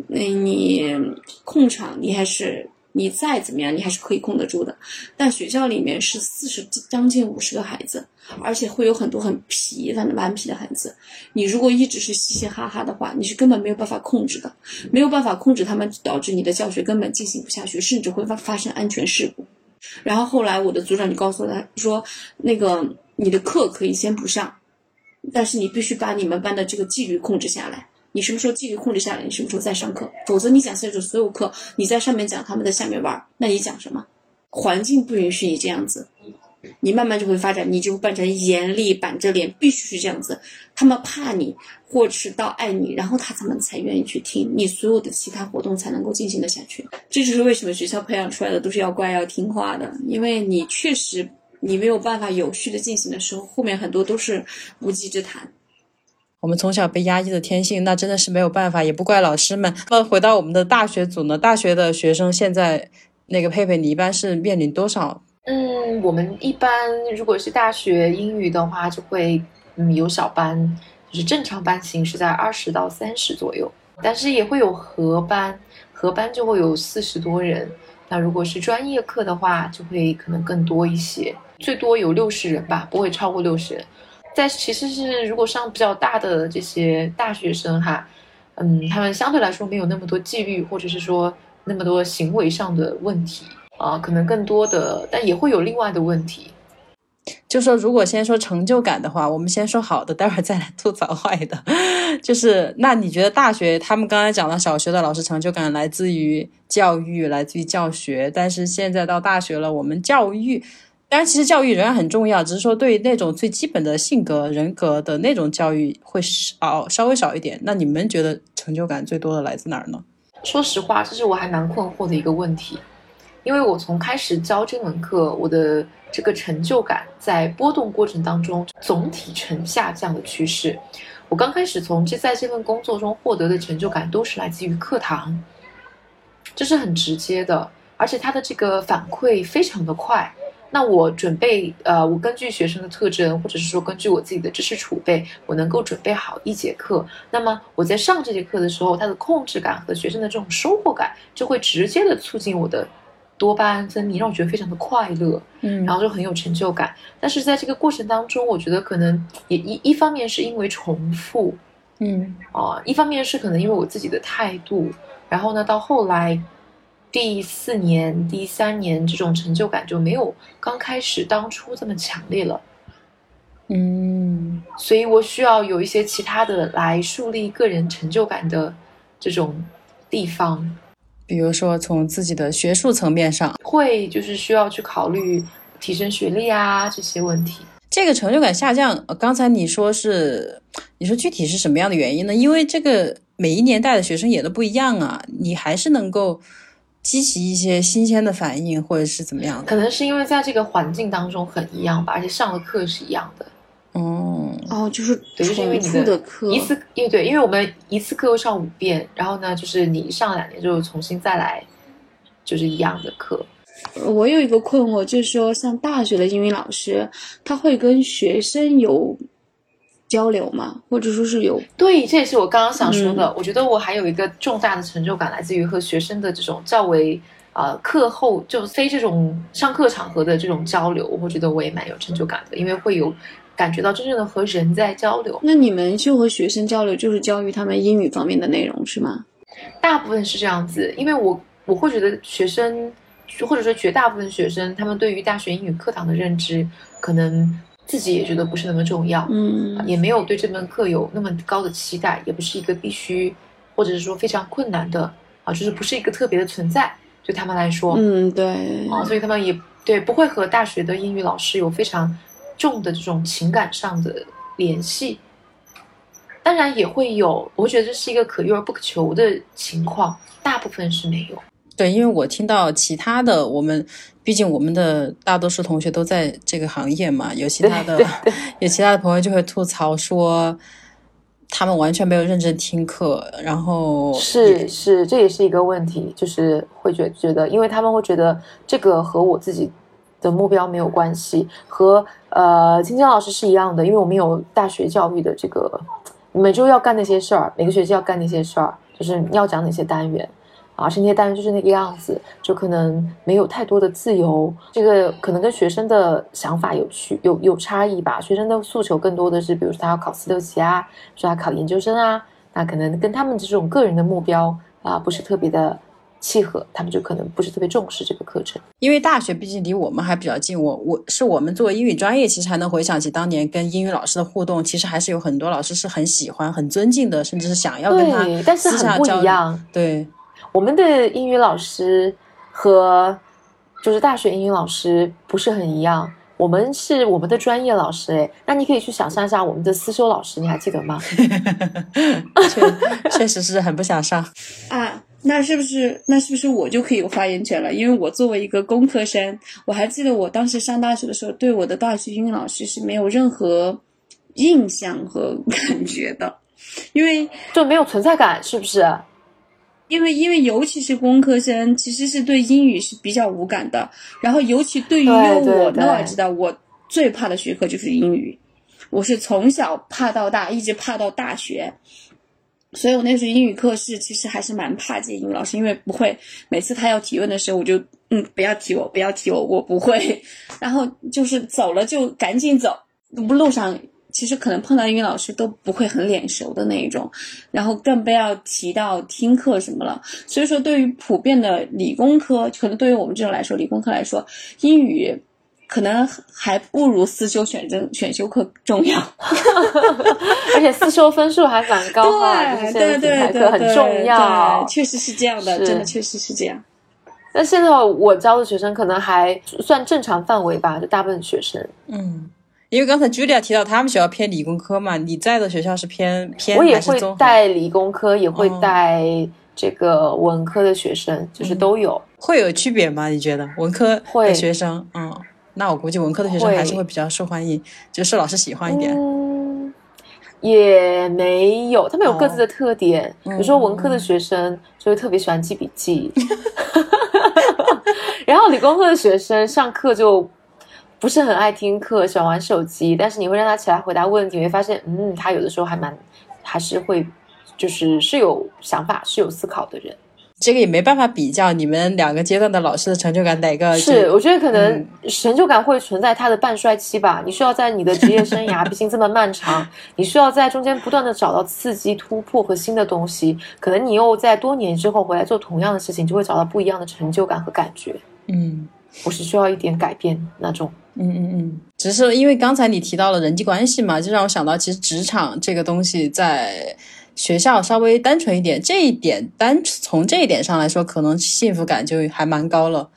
那你控场你还是你再怎么样你还是可以控得住的，但学校里面是四十将近五十个孩子，而且会有很多很皮的顽皮的孩子，你如果一直是嘻嘻哈哈的话，你是根本没有办法控制的，没有办法控制他们，导致你的教学根本进行不下去，甚至会发发生安全事故。然后后来我的组长就告诉他说，那个你的课可以先不上。但是你必须把你们班的这个纪律控制下来。你什么时候纪律控制下来，你什么时候再上课。否则你讲下去所有课，你在上面讲，他们在下面玩，那你讲什么？环境不允许你这样子，你慢慢就会发展，你就变成严厉板着脸，必须是这样子。他们怕你，或者是到爱你，然后他们才愿意去听你所有的其他活动才能够进行的下去。这就是为什么学校培养出来的都是要乖要听话的，因为你确实。你没有办法有序的进行的时候，后面很多都是无稽之谈。我们从小被压抑的天性，那真的是没有办法，也不怪老师们。那回到我们的大学组呢？大学的学生现在，那个佩佩，你一般是面临多少？嗯，我们一般如果是大学英语的话，就会嗯有小班，就是正常班型是在二十到三十左右，但是也会有合班，合班就会有四十多人。那如果是专业课的话，就会可能更多一些，最多有六十人吧，不会超过六十人。但其实是如果上比较大的这些大学生哈，嗯，他们相对来说没有那么多纪律，或者是说那么多行为上的问题啊，可能更多的，但也会有另外的问题。就说如果先说成就感的话，我们先说好的，待会儿再来吐槽坏的。*laughs* 就是那你觉得大学他们刚才讲了，小学的老师成就感来自于教育，来自于教学，但是现在到大学了，我们教育，当然其实教育仍然很重要，只是说对那种最基本的性格、人格的那种教育会少稍微少一点。那你们觉得成就感最多的来自哪儿呢？说实话，这是我还蛮困惑的一个问题，因为我从开始教这门课，我的这个成就感在波动过程当中总体呈下降的趋势。我刚开始从这在这份工作中获得的成就感都是来自于课堂，这是很直接的，而且他的这个反馈非常的快。那我准备，呃，我根据学生的特征，或者是说根据我自己的知识储备，我能够准备好一节课。那么我在上这节课的时候，它的控制感和学生的这种收获感，就会直接的促进我的多巴胺分泌，让我觉得非常的快乐，嗯然后就很有成就感。但是在这个过程当中，我觉得可能也一一方面是因为重复，嗯啊、一方面是可能因为我自己的态度，然后呢，到后来第四年、第三年，这种成就感就没有刚开始当初这么强烈了，嗯所以我需要有一些其他的来树立个人成就感的这种地方，比如说从自己的学术层面上，会就是需要去考虑提升学历啊这些问题。这个成就感下降，呃刚才你说是，你说具体是什么样的原因呢？因为这个每一年代的学生也都不一样啊，你还是能够激起一些新鲜的反应，或者是怎么样的？可能是因为在这个环境当中很一样吧，而且上的课是一样的。哦，哦，就是对，就是因为重你复的课，一次，因为对，因为我们一次课又上五遍，然后呢，就是你上两年就重新再来，就是一样的课。我有一个困惑，就是说，像大学的英语老师，他会跟学生有交流嘛？或者说是有？对，这也是我刚刚想说的。我觉得我还有一个重大的成就感，来自于和学生的这种较为呃课后就非这种上课场合的这种交流，我觉得我也蛮有成就感的，因为会有感觉到真正的和人在交流。那你们就和学生交流，就是教育他们英语方面的内容是吗？大部分是这样子，因为我我会觉得学生，或者说绝大部分学生，他们对于大学英语课堂的认知，可能自己也觉得不是那么重要，嗯也没有对这门课有那么高的期待，也不是一个必须，或者是说非常困难的啊，就是不是一个特别的存在，对他们来说，嗯，对，啊，所以他们也对不会和大学的英语老师有非常重的这种情感上的联系。当然也会有，我觉得这是一个可遇而不可求的情况，大部分是没有。对，因为我听到其他的，我们毕竟我们的大多数同学都在这个行业嘛，有其他的有其他的朋友就会吐槽说，他们完全没有认真听课，然后是是，这也是一个问题，就是会觉觉得，因为他们会觉得这个和我自己的目标没有关系，和呃金江老师是一样的，因为我们有大学教育的这个每周要干那些事儿，每个学期要干那些事儿，就是要讲哪些单元。而且那些单元就是那个样子，就可能没有太多的自由。这个可能跟学生的想法有区有有差异吧。学生的诉求更多的是，比如说他要考四六级啊，说他考研究生啊，那可能跟他们这种个人的目标啊不是特别的契合，他们就可能不是特别重视这个课程。因为大学毕竟离我们还比较近，我我是我们作为英语专业，其实还能回想起当年跟英语老师的互动，其实还是有很多老师是很喜欢、很尊敬的，甚至是想要跟他对，但是私很不下交流。一样。对，我们的英语老师和就是大学英语老师不是很一样。我们是我们的专业老师，哎，那你可以去想象一下我们的思修老师，你还记得吗？*laughs* 确确实是很不想上。啊，那是不是那是不是我就可以有发言权了？因为我作为一个工科生，我还记得我当时上大学的时候，对我的大学英语老师是没有任何印象和 *laughs* 感觉的，因为就没有存在感，是不是？因为因为尤其是工科生，其实是对英语是比较无感的。然后尤其对于我，对那我知道我最怕的学科就是英语，我是从小怕到大，一直怕到大学。所以我那时候英语课是其实还是蛮怕接英语老师，因为不会每次他要提问的时候，我就嗯不要提我，不要提我，我不会。*laughs* 然后就是走了就赶紧走，路上其实可能碰到英语老师都不会很脸熟的那一种，然后更不要提到听课什么了。所以说，对于普遍的理工科，可能对于我们这种来说，理工科来说，英语可能还不如思修选征选修课重要。*laughs* 而且思修分数还蛮高哈，就是对对现在品牌对很重要对，。确实是这样的，真的确实是这样。那现在我教的学生可能还算正常范围吧，就大部分学生。嗯，因为刚才 Julia 提到他们学校偏理工科嘛，你在的学校是偏偏我也会？带理工科，也会哦带这个文科的学生，就是都有。会有区别吗？你觉得文科会的学生，嗯，那我估计文科的学生还是会比较受欢迎，就受老师喜欢一点。嗯，也没有，他们有各自的特点。比如说文科的学生就会特别喜欢记笔记，*laughs* 然后理工科的学生上课就不是很爱听课，喜欢玩手机。但是你会让他起来回答问题，你会发现，嗯，他有的时候还蛮还是会，就是是有想法、是有思考的人。这个也没办法比较你们两个阶段的老师的成就感哪个是，我觉得可能成就感会存在他的半衰期吧。你需要在你的职业生涯毕竟这么漫长，你需要在中间不断的找到刺激、突破和新的东西。可能你又在多年之后回来做同样的事情，就会找到不一样的成就感和感觉。嗯我是需要一点改变那种。嗯嗯嗯，只是因为刚才你提到了人际关系嘛，就让我想到其实职场这个东西在学校稍微单纯一点，这一点单从这一点上来说，可能幸福感就还蛮高了。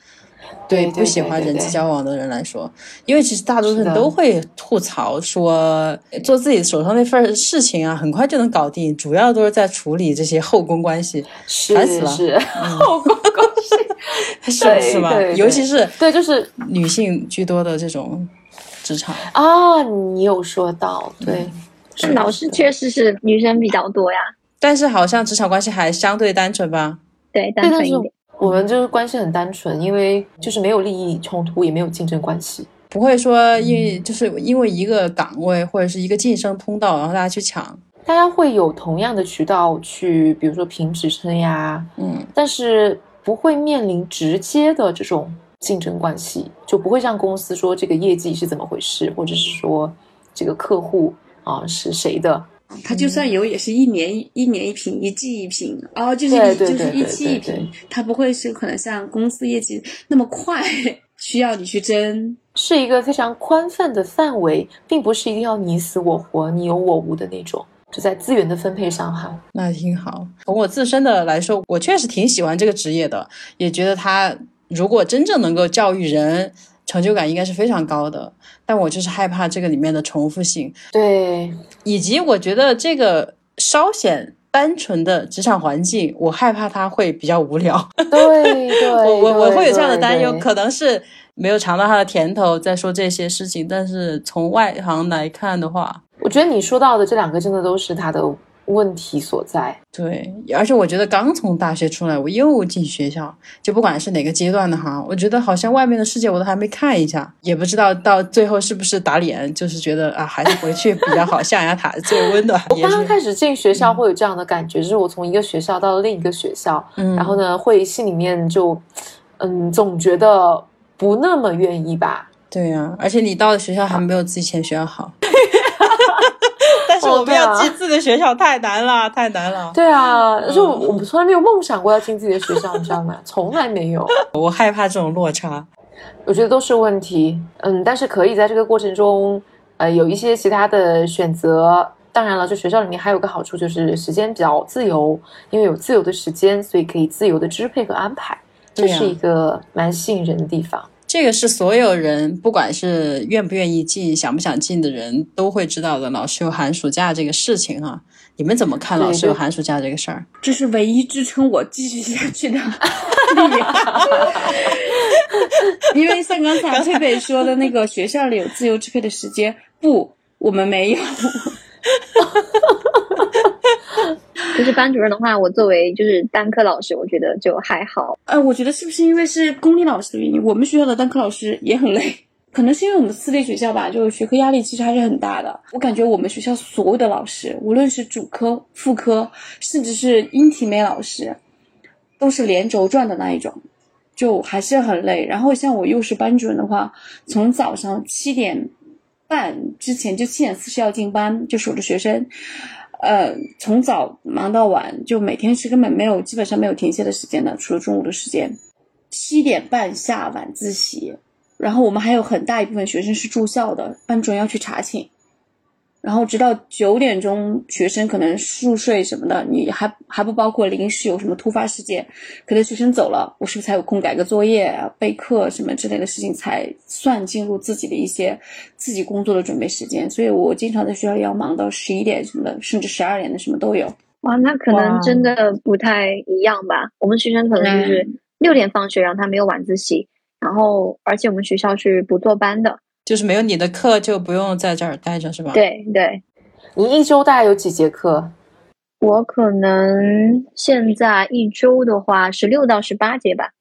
对对不喜欢人际交往的人来说，因为其实大多数人都会吐槽说，做自己手上那份事情啊，很快就能搞定，主要都是在处理这些后宫关系，是烦死了。是，*laughs* 后宫 *laughs* 是不是嘛？对对尤其是对，就是女性居多的这种职场。啊，你有说到，对，是老师确实是女生比较多呀，但是好像职场关系还相对单纯吧？对，单纯一点。我们就是关系很单纯，因为就是没有利益冲突，也没有竞争关系。不会说因就是因为一个岗位或者是一个晋升通道，然后大家去抢。大家会有同样的渠道去，比如说评职称呀，嗯，但是不会面临直接的这种竞争关系，就不会像公司说这个业绩是怎么回事，或者是说这个客户啊是谁的。他就算有，也是一年一一年一瓶，一季一瓶，哦，就是就是一期一瓶对，他不会是可能像公司业绩那么快，需要你去争。是一个非常宽泛的范围，并不是一定要你死我活、你有我无的那种。就在资源的分配上哈，那挺好。从我自身的来说，我确实挺喜欢这个职业的，也觉得他如果真正能够教育人，成就感应该是非常高的。但我就是害怕这个里面的重复性，对，以及我觉得这个稍显单纯的职场环境，我害怕它会比较无聊。对 *laughs* 对，我我我会有这样的担忧，可能是没有尝到它的甜头，在说这些事情。但是从外行来看的话，我觉得你说到的这两个真的都是他的问题所在。对，而且我觉得刚从大学出来，我又进学校，就不管是哪个阶段的哈，我觉得好像外面的世界我都还没看一下，也不知道到最后是不是打脸，就是觉得啊，还是回去比较好，象牙塔最温暖。我，刚刚开始进学校会有这样的感觉，就是我从一个学校到了另一个学校，嗯然后呢，会心里面就，嗯，总觉得不那么愿意吧。对呀、而且你到的学校还没有自己前学校好。*laughs* 我们要进自己的学校太难了，太难了。对啊，就我们从来没有梦想过要进自己的学校，你知道吗？从来没有。*laughs* 我害怕这种落差。我觉得都是问题，嗯，但是可以在这个过程中，呃，有一些其他的选择。当然了，就学校里面还有个好处就是时间比较自由，因为有自由的时间，所以可以自由的支配和安排，这是一个蛮吸引人的地方。这个是所有人，不管是愿不愿意进、想不想进的人，都会知道的。老师有寒暑假这个事情啊，你们怎么看老师有寒暑假这个事儿？这是唯一支撑我继续下去的力量。*laughs* 因为像刚才佩佩说的那个学校里有自由支配的时间，不，我们没有。就是班主任的话，我作为就是单科老师，我觉得就还好。呃，我觉得是不是因为是公立老师的原因，我们学校的单科老师也很累。可能是因为我们私立学校吧，就是学科压力其实还是很大的。我感觉我们学校所有的老师，无论是主科、副科，甚至是英体美老师，都是连轴转的那一种，就还是很累。然后像我又是班主任的话，从早上七点半之前就七点四十要进班，就守着学生。呃，从早忙到晚，就每天是根本没有，基本上没有停歇的时间的，除了中午的时间。七点半下晚自习，然后我们还有很大一部分学生是住校的，班主任要去查寝，然后直到九点钟，学生可能入睡什么的，你还还不包括临时有什么突发事件，可能学生走了，我是不是才有空改个作业啊、备课什么之类的事情，才算进入自己的一些自己工作的准备时间。所以我经常在学校要忙到十一点什么的，甚至十二点的什么都有。哇，那可能真的不太一样吧。我们学生可能就是六点放学，然后他没有晚自习，然后而且我们学校是不坐班的。就是没有你的课就不用在这儿待着，是吧？，对对，你一周大概有几节课？我可能现在一周的话十六到十八节吧，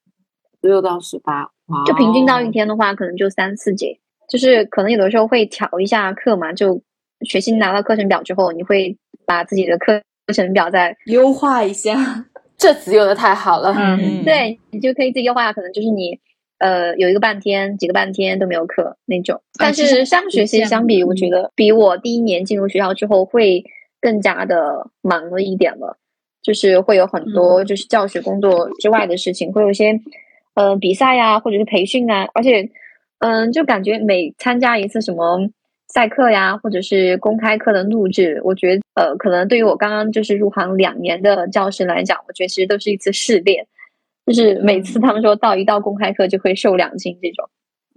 六到十八，哇就平均到一哦天的话，可能就三四节。就是可能有的时候会调一下课嘛，就学期拿到课程表之后，你会把自己的课程表再优化一下，*laughs* 这词用的太好了。嗯，对你就可以自己优化，可能就是你呃有一个半天、几个半天都没有课那种。但是上学期相比，嗯我觉得比我第一年进入学校之后会更加的忙了一点了，就是会有很多就是教学工作之外的事情，会有一些呃比赛呀，或者是培训啊，而且嗯、就感觉每参加一次什么。赛课呀，或者是公开课的录制，我觉得呃，可能对于我刚刚就是入行两年的教师来讲，我觉得其实都是一次试炼。就是每次他们说到一到公开课就会瘦两斤这种，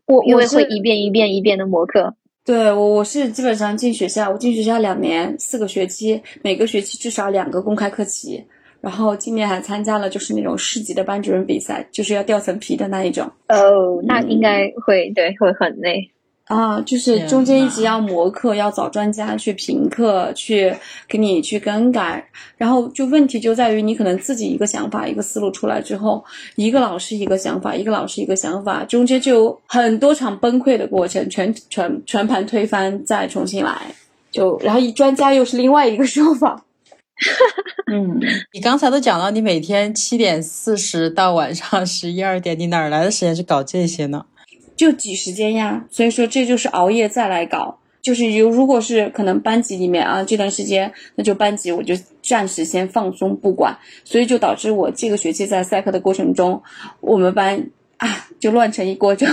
我我是因为会一遍一遍一遍的磨课。对我我是基本上进学校，我进学校两年四个学期，每个学期至少两个公开课期。然后今年还参加了就是那种市级的班主任比赛，就是要掉层皮的那一种。哦，那应该会对会很累。啊，就是中间一直要磨课，要找专家去评课，去给你去更改，然后就问题就在于你可能自己一个想法、一个思路出来之后，一个老师一个想法，一个老师一个想法，中间就有很多场崩溃的过程，全全全盘推翻，再重新来，就然后一专家又是另外一个说法。*laughs* 嗯，你刚才都讲到你每天七点四十到晚上十一二点，你哪儿来的时间去搞这些呢？就挤时间呀，所以说这就是熬夜再来搞。就是有如果是可能班级里面啊这段时间，那就班级我就暂时先放松不管，所以就导致我这个学期在赛课的过程中，我们班啊就乱成一锅粥。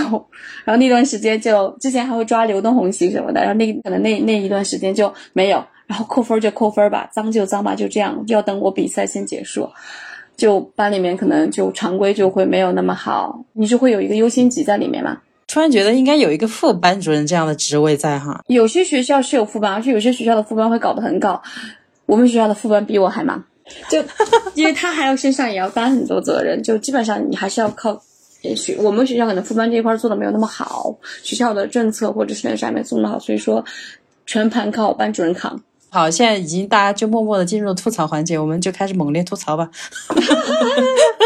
然后那段时间就之前还会抓流动红旗什么的，然后那可能那那一段时间就没有，然后扣分就扣分吧，脏就脏吧，就这样，要等我比赛先结束。就班里面可能就常规就会没有那么好，你是会有一个优先级在里面嘛？突然觉得应该有一个副班主任这样的职位在哈。有些学校是有副班，而且有些学校的副班会搞得很搞。我们学校的副班比我还忙，就 *laughs* 因为他还要身上也要担很多责任，就基本上你还是要靠。也许我们学校可能副班这一块做的没有那么好，学校的政策或者是那啥没做那么好，所以说全盘靠班主任扛。好，现在已经大家就默默的进入了吐槽环节，我们就开始猛烈吐槽吧。*laughs*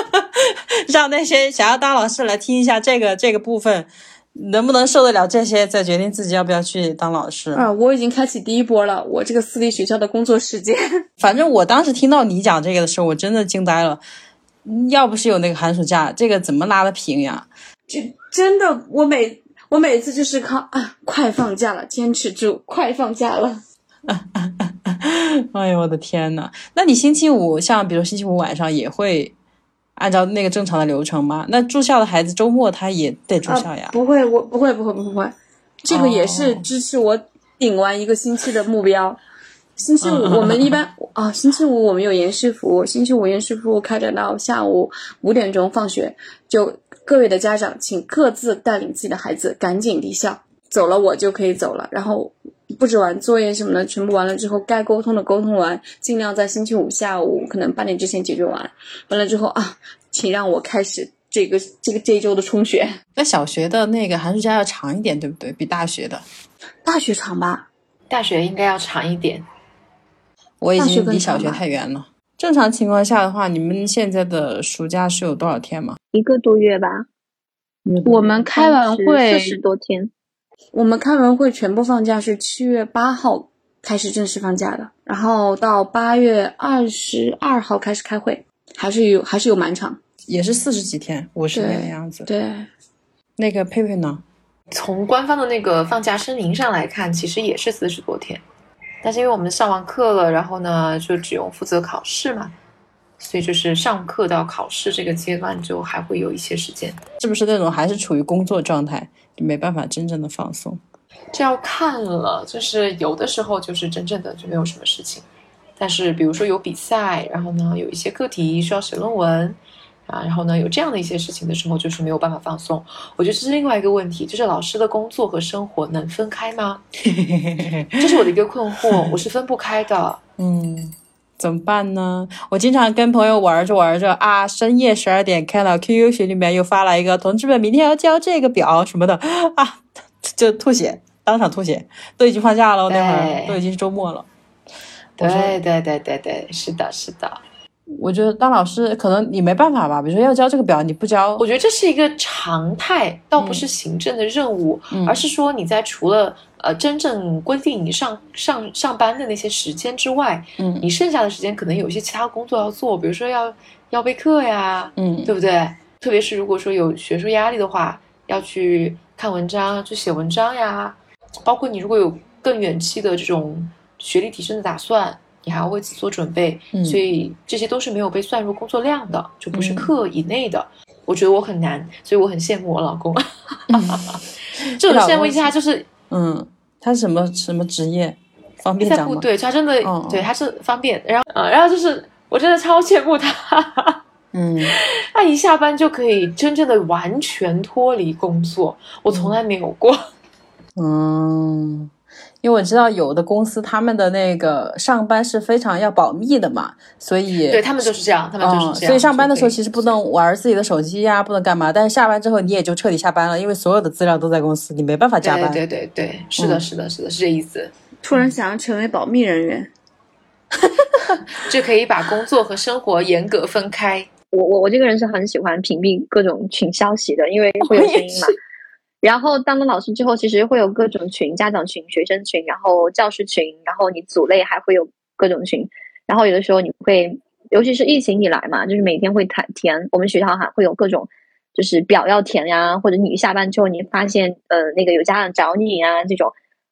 让那些想要当老师来听一下这个这个部分，能不能受得了这些，再决定自己要不要去当老师。啊，我已经开启第一波了，我这个私立学校的工作时间。*laughs* 反正我当时听到你讲这个的时候，我真的惊呆了。要不是有那个寒暑假，这个怎么拉得平呀？这真的，我每我每次就是靠啊，快放假了，坚持住，快放假了。*laughs* 哎呦我的天呐，那你星期五像比如星期五晚上也会按照那个正常的流程吗？那住校的孩子周末他也得住校呀？啊、不会，我不会，不会，不会，这个也是支持我顶完一个星期的目标。星期五我们一般啊，星期五我们有延时服务，星期五延时服务开展到下午五点钟放学，就各位的家长请各自带领自己的孩子赶紧离校，走了我就可以走了，然后。布置完作业什么的，全部完了之后，该沟通的沟通完，尽量在星期五下午可能八点之前解决完。完了之后啊，请让我开始这个 *laughs* 这个这一周的冲学。那小学的那个寒暑假要长一点，对不对？比大学的，大学长吧？大学应该要长一点。我已经离小学太远了。正常情况下的话，你们现在的暑假是有多少天吗？一个多月吧。我们开完会四十多天。我们开完会全部放假是七月八号开始正式放假的，然后到八月二十二号开始开会，还是有还是有满场，也是四十几天，五十天的样子。对，那个佩佩呢？从官方的那个放假声明上来看，其实也是四十多天，但是因为我们上完课了，然后呢就只用负责考试嘛，所以就是上课到考试这个阶段就还会有一些时间。是不是那种还是处于工作状态？没办法真正的放松，这要看了。就是有的时候就是真正的就没有什么事情，但是比如说有比赛，然后呢有一些课题需要写论文啊，然后呢有这样的一些事情的时候，就是没有办法放松。我觉得这是另外一个问题，就是老师的工作和生活能分开吗？*laughs* 这是我的一个困惑，我是分不开的。嗯。怎么办呢？我经常跟朋友玩着玩着啊，深夜十二点看到 QQ 群里面又发来一个“同志们，明天要交这个表什么的啊”，就吐血，当场吐血。都已经放假了，那会儿都已经是周末了。对对对对对，是的，是的。我觉得当老师可能你没办法吧，比如说要交这个表，你不交，我觉得这是一个常态，倒不是行政的任务，嗯、而是说你在除了。呃，真正规定你上上上班的那些时间之外，嗯，你剩下的时间可能有一些其他工作要做，比如说要要备课呀，嗯，对不对？特别是如果说有学术压力的话，要去看文章，去写文章呀。包括你如果有更远期的这种学历提升的打算，你还要为此做准备，嗯、所以这些都是没有被算入工作量的，就不是课以内的。我觉得我很难，所以我很羡慕我老公。*laughs* *laughs* 这种羡慕一下就是。嗯，他是什么什么职业？方便讲部队，他真的，哦、对，他是方便。然后，嗯，然后就是我真的超羡慕他。嗯，*laughs* 他一下班就可以真正的完全脱离工作，我从来没有过。嗯，因为我知道有的公司他们的那个上班是非常要保密的嘛，所以对他们就是这样，他们就是嗯，这样。所以上班的时候其实不能玩自己的手机呀、不能干嘛。但是下班之后你也就彻底下班了，因为所有的资料都在公司，你没办法加班。对对对对，是的，嗯是的，是的，是这意思。突然想要成为保密人员，*laughs* 就可以把工作和生活严格分开。我我我这个人是很喜欢屏蔽各种群消息的，因为会有声音嘛。然后当了老师之后，其实会有各种群，家长群、学生群，然后教师群，然后你组内还会有各种群。然后有的时候你会，尤其是疫情以来嘛，就是每天会填填，我们学校还会有各种就是表要填呀，或者你下班之后你发现呃那个有家长找你啊这种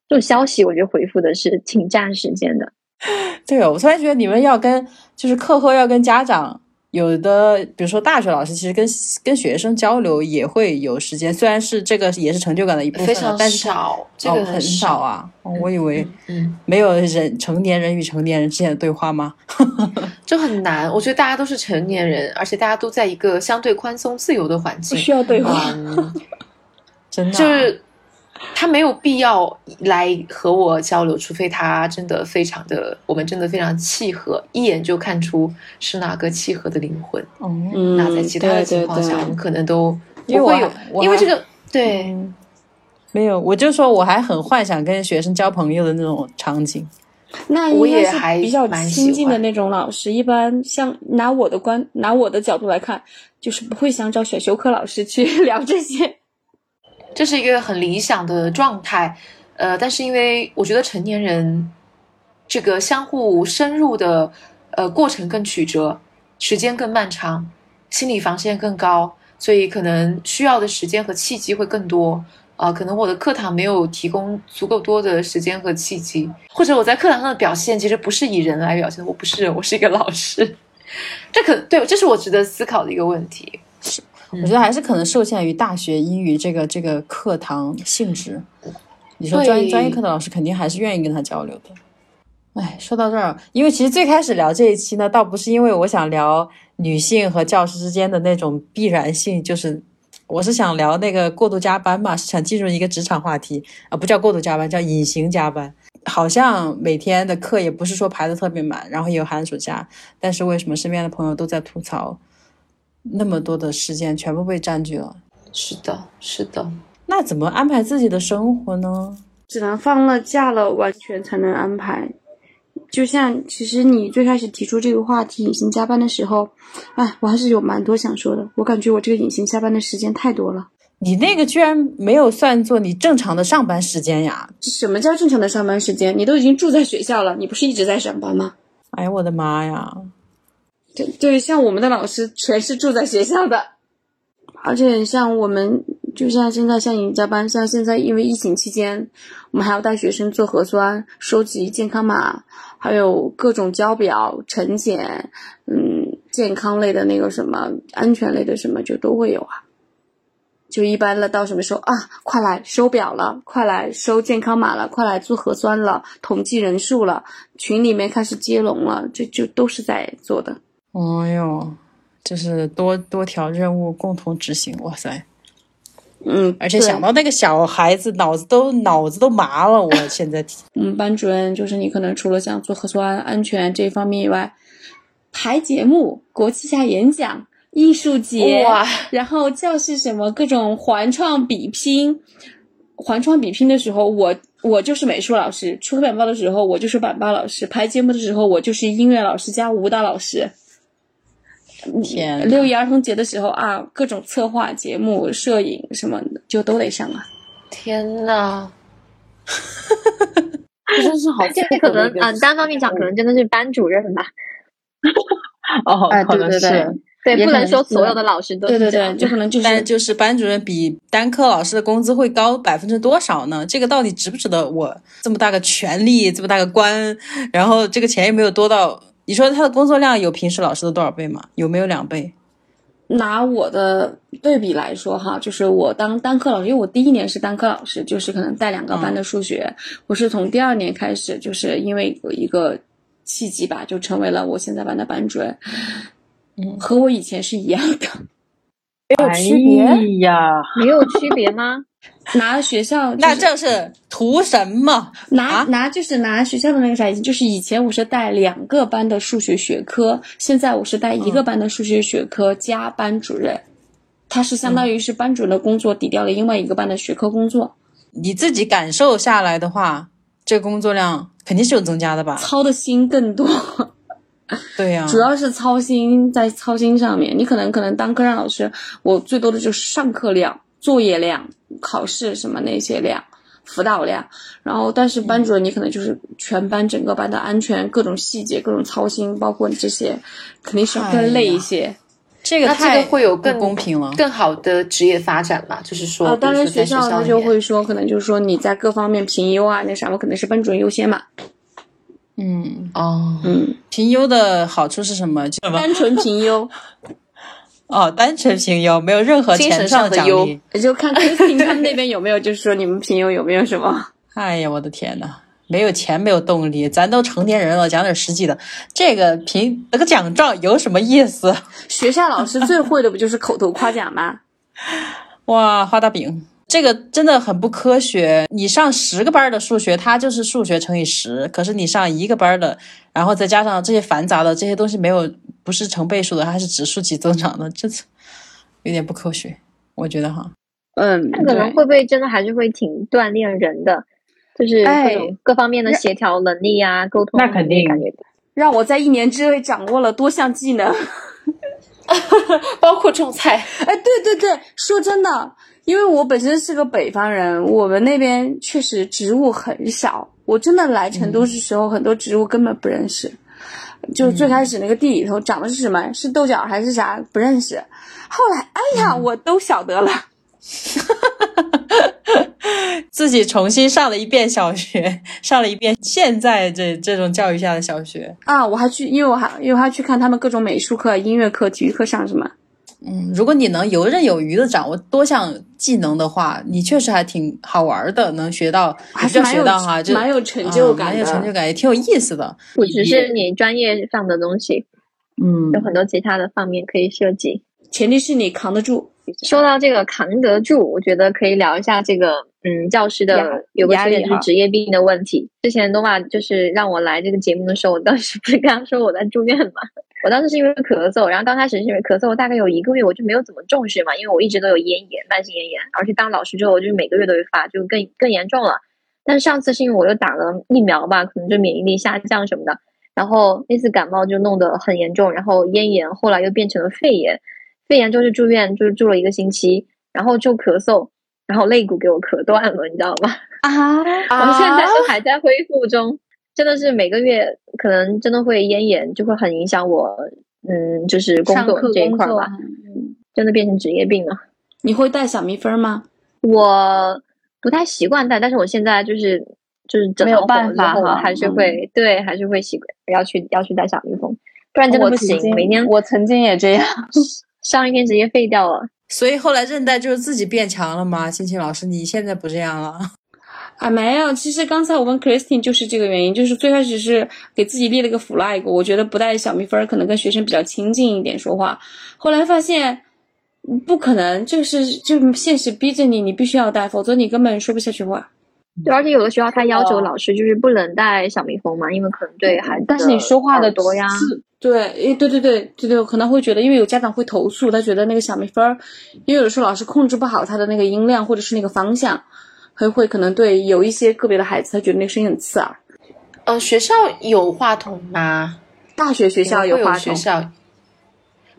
这种消息，我觉得回复的是挺占时间的。*laughs* 对，我突然觉得你们要跟就是课后要跟家长，有的比如说大学老师，其实跟跟学生交流也会有时间，虽然是这个也是成就感的一部分，非常但是少，这个哦很少啊。哦我以为嗯，没有人成年人与成年人之间的对话吗？*laughs* *laughs* 就很难。我觉得大家都是成年人，而且大家都在一个相对宽松自由的环境不境，需要对话。嗯，*laughs* 真的啊、就是他没有必要来和我交流，除非他真的非常的，我们真的非常契合，一眼就看出是哪个契合的灵魂。嗯，嗯，那在其他的情况下，对我们可能都不会有，因为这个对。嗯没有，我就说我还很幻想跟学生交朋友的那种场景。那我应该是也还比较蛮亲近的那种老师，一般像拿我的观拿我的角度来看，就是不会想找选修课老师去 *laughs* 聊这些。这是一个很理想的状态，呃，但是因为我觉得成年人这个相互深入的呃过程更曲折，时间更漫长，心理防线更高，所以可能需要的时间和契机会更多。呃，可能我的课堂没有提供足够多的时间和契机，或者我在课堂上的表现其实不是以人来表现，我不是人，我是一个老师，*laughs* 这可对，这是我值得思考的一个问题。我觉得还是可能受限于大学英语这个这个课堂性质。你说专对专业课的老师肯定还是愿意跟他交流的。哎，说到这儿，因为其实最开始聊这一期呢，倒不是因为我想聊女性和教师之间的那种必然性，就是我是想聊那个过度加班嘛，是想进入一个职场话题啊，不叫过度加班，叫隐形加班。好像每天的课也不是说排的特别满，然后也有寒暑假，但是为什么身边的朋友都在吐槽，那么多的时间全部被占据了？是的，是的，那怎么安排自己的生活呢？只能放了假了，完全才能安排。就像其实你最开始提出这个话题隐形加班的时候，哎，我还是有蛮多想说的。我感觉我这个隐形加班的时间太多了。你那个居然没有算作你正常的上班时间呀？什么叫正常的上班时间？你都已经住在学校了，你不是一直在上班吗？哎呀，我的妈呀！对，像我们的老师全是住在学校的，而且像我们，就像现在像你加班，像现在因为疫情期间，我们还要带学生做核酸、收集健康码，还有各种交表、晨检，嗯，健康类的那个什么、安全类的什么就都会有啊。就一般了，到什么时候啊？快来收表了，快来收健康码了，快来做核酸了，统计人数了，群里面开始接龙了，这就都是在做的。哎呦，就是多多条任务共同执行，哇塞！嗯，而且想到那个小孩子，脑子都脑子都麻了。我现在 *laughs* 嗯班主任就是你可能除了像做核酸安全这一方面以外，排节目、国旗下演讲、艺术节，哇，然后教室什么各种环创比拼，环创比拼的时候，我我就是美术老师；出版报的时候，我就是板报老师；排节目的时候，我就是音乐老师加舞蹈老师。天六一儿童节的时候啊，各种策划节目、摄影什么的就都得上啊。天呐！*laughs* 这真是好这 *laughs* 可能嗯、单方面讲，可能真的是班主任吧。*laughs* 哦哎对对对不能说所有的老师都对对对，就可能就是但就是班主任比单科老师的工资会高百分之多少呢？这个到底值不值得我这么大个权力，这么大个官，然后这个钱又没有多到？你说他的工作量有平时老师的多少倍吗？有没有两倍？拿我的对比来说哈，就是我当单科老师，因为我第一年是单科老师，就是可能带两个班的数学。我是从第二年开始，就是因为有一个契机吧，就成为了我现在班的班主任。嗯和我以前是一样的。没有区别。哎呀，没有区别吗？拿学校、*laughs* 就是、那这是图什么？拿、啊拿就是拿学校的那个啥，就是以前我是带两个班的数学学科，现在我是带一个班的数学学科加班主任，他是相当于是班主任的工作抵掉了另外一个班的学科工作，你自己感受下来的话，这工作量肯定是有增加的吧？操的心更多。*laughs* 对呀、主要是操心在操心上面，你可能可能当科任老师，我最多的就是上课量、作业量、考试什么那些量、辅导量，然后但是班主任你可能就是全班整个班的安全各种细节各种操心，包括你这些，肯定是要更累一些。那这这个太个会有不更公平了。更好的职业发展嘛？就是说，啊，当然学校他就会说，可能就是说你在各方面评优啊，那啥，我可能是班主任优先嘛。嗯，哦，嗯，评优的好处是什么？就单纯评优，*laughs* 哦，单纯评优，没有任何精神钱上的优奖励。也就看 Christine 他们那边有没有，就是说你们评优有没有什么？*laughs* 哎呀，我的天呐，没有钱，没有动力，咱都成年人了，讲点实际的。这个评得个奖状有什么意思？学校老师最会的不就是口头夸奖吗？*laughs* 哇，画大饼，这个真的很不科学。你上十个班的数学，它就是数学乘以十，可是你上一个班的，然后再加上这些繁杂的这些东西，没有不是成倍数的，它是指数级增长的，*laughs* 这有点不科学，我觉得哈。嗯，那可能会不会真的还是会挺锻炼人的，就是各哎种各方面的协调能力啊、沟通能力，那肯定感觉让我在一年之内掌握了多项技能。*laughs* *laughs* 包括种菜，哎，对对对，说真的，因为我本身是个北方人，我们那边确实植物很少。我真的来成都的时候，很多植物根本不认识。就最开始那个地里头长的是什么？是豆角还是啥？不认识。后来，哎呀，我都晓得了。*laughs* 自己重新上了一遍小学，上了一遍现在这这种教育下的小学。啊，我还去，因为我还因为我还去看他们各种美术课、音乐课、体育课上什么。嗯，如果你能游刃有余的掌握多项技能的话，你确实还挺好玩的，能学到，还是蛮有学到哈，就蛮有成就啊蛮有成就感，也挺有意思的。不只是你专业上的东西，嗯有很多其他的方面可以涉及。前提是你扛得住。说到这个扛得住，我觉得可以聊一下这个，嗯，教师的有个缺点就是压力职业病的问题。之前诺瓦就是让我来这个节目的时候，我当时不是跟他说我在住院嘛，我当时是因为咳嗽，然后刚开始是因为咳嗽，大概有一个月我就没有怎么重视嘛，因为我一直都有咽炎，慢性咽炎，而且当老师之后，我就是每个月都会发，就更更严重了。但是上次是因为我又打了疫苗吧，可能就免疫力下降什么的，然后那次感冒就弄得很严重，然后咽炎后来又变成了肺炎，肺炎就是住院，就是住了一个星期，然后就咳嗽，然后肋骨给我咳断了，你知道吗？*laughs* 啊，*laughs* 我现在都还在恢复中，真的是每个月可能真的会咽炎，就会很影响我，嗯，就是工作工作这一块儿吧，真的变成职业病了。你会带小蜜蜂吗？我不太习惯带，但是我现在就是就是整没有办法哈还是嗯会、对，还是会习惯要去要去带小蜜蜂，不然真的不行。每天我曾经也这样。*laughs* 上一天直接废掉了。所以后来韧带就是自己变强了吗？欣欣老师，你现在不这样了？啊，没有，其实刚才我问 Christine 就是这个原因，就是最开始是给自己立了个 flag，我觉得不带小蜜蜂儿可能跟学生比较亲近一点说话，后来发现嗯不可能，这个是就现实逼着你，你必须要带，否则你根本说不下去话。对，而且有的学校他要求哦老师就是不能带小蜜蜂嘛，因为可能对孩子但是你说话的多呀，对，诶，对对对对对，可能会觉得，因为有家长会投诉，他觉得那个小蜜蜂儿，因为有的时候老师控制不好他的那个音量或者是那个方向，会会可能对有一些个别的孩子，他觉得那个声音很刺耳。呃，学校有话筒吗？大学学校有话筒，学校，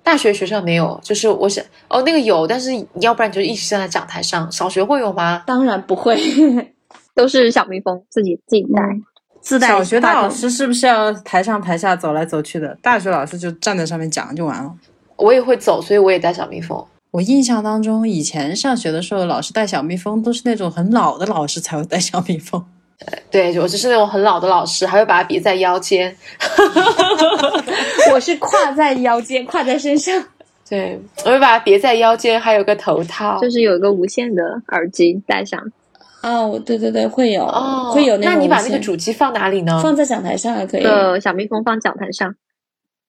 大学学校没有。就是我想，哦，那个有，但是要不然就一直站在讲台上。小学会有吗？当然不会 *laughs* 都是小蜜蜂自己自己带。自带小学的老师是不是要台上台下走来走去的？大学老师就站在上面讲就完了。我也会走，所以我也带小蜜蜂。我印象当中，以前上学的时候，老师带小蜜蜂都是那种很老的老师才会带小蜜蜂。*laughs* 对，我就是那种很老的老师，还会把它别在腰间。*laughs* 我是挎在腰间，挎在身上。*laughs* 对，我会把它别在腰间，还有个头套。就是有一个无线的耳机戴上，哦，对对对，会有，哦，会有那种那你把那个主机放哪里呢？放在讲台上还可以，呃小蜜蜂放讲台上，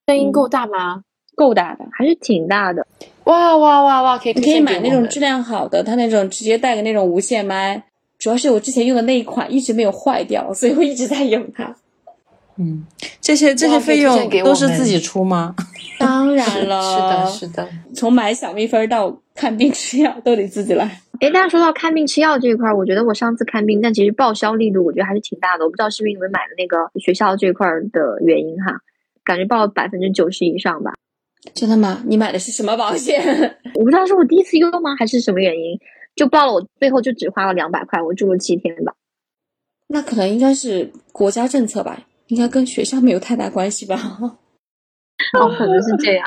声音够大吗？够大的。还是挺大的。哇哇哇哇！可以你可以买那种质量好的，它那种直接带个那种无线麦，主要是我之前用的那一款一直没有坏掉，所以我一直在用它。嗯，这些这些费用都是自己出吗？*laughs* 当然了，*laughs* 是的，是的。从买小蜜蜂到看病吃药都得自己来。*laughs* 哎，大家说到看病吃药这一块儿，我觉得我上次看病，但其实报销力度我觉得还是挺大的。我不知道是不是因为买了那个学校这一块儿的原因哈，感觉报了百分之九十以上吧。真的吗？你买的是什么保险？*laughs* 我不知道是我第一次用吗，还是什么原因，就报了，我最后就只花了两百块，我住了七天吧。那可能应该是国家政策吧，应该跟学校没有太大关系吧。哦，可能是这样。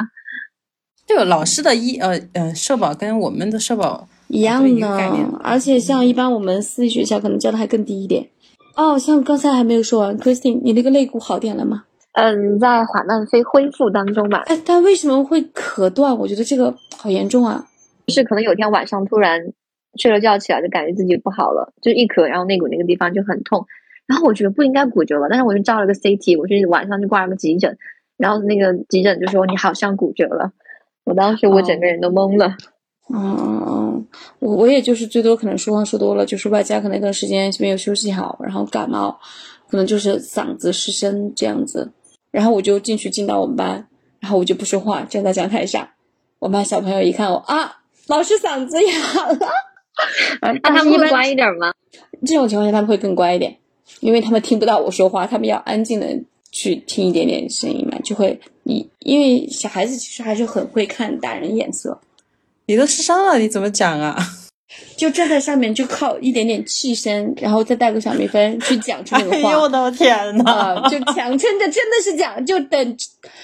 *laughs* 这个老师的医呃呃社保跟我们的社保一样一个概念的，而且像一般我们私立学校可能交的还更低一点。哦，像刚才还没有说完，Christine，你那个肋骨好点了吗？嗯，在缓慢飞恢复当中吧，哎，但为什么会咳断？我觉得这个好严重啊！就是可能有天晚上突然睡了觉起来，就感觉自己不好了，就一咳，然后肋骨那个地方就很痛。然后我觉得不应该骨折了，但是我就照了个 CT，我是晚上就挂了个急诊，然后那个急诊就说你好像骨折了，我当时我整个人都懵了。嗯嗯嗯，我我也就是最多可能说话说多了，就是外加可能那段时间没有休息好，然后感冒，可能就是嗓子失声这样子。然后我就进去进到我们班，然后我就不说话，站在讲台上。我们班小朋友一看我啊，老师嗓子哑了。*laughs* 那他们会乖一点吗？这种情况下他们会更乖一点，因为他们听不到我说话，他们要安静的去听一点点声音嘛，就会你因为小孩子其实还是很会看大人眼色，你都失声了，你怎么讲啊？就站在上面就靠一点点气声，然后再带个小蜜蜂去讲出那个哎话。呦我的天呐！啊、就强撑着，真的是讲，就等，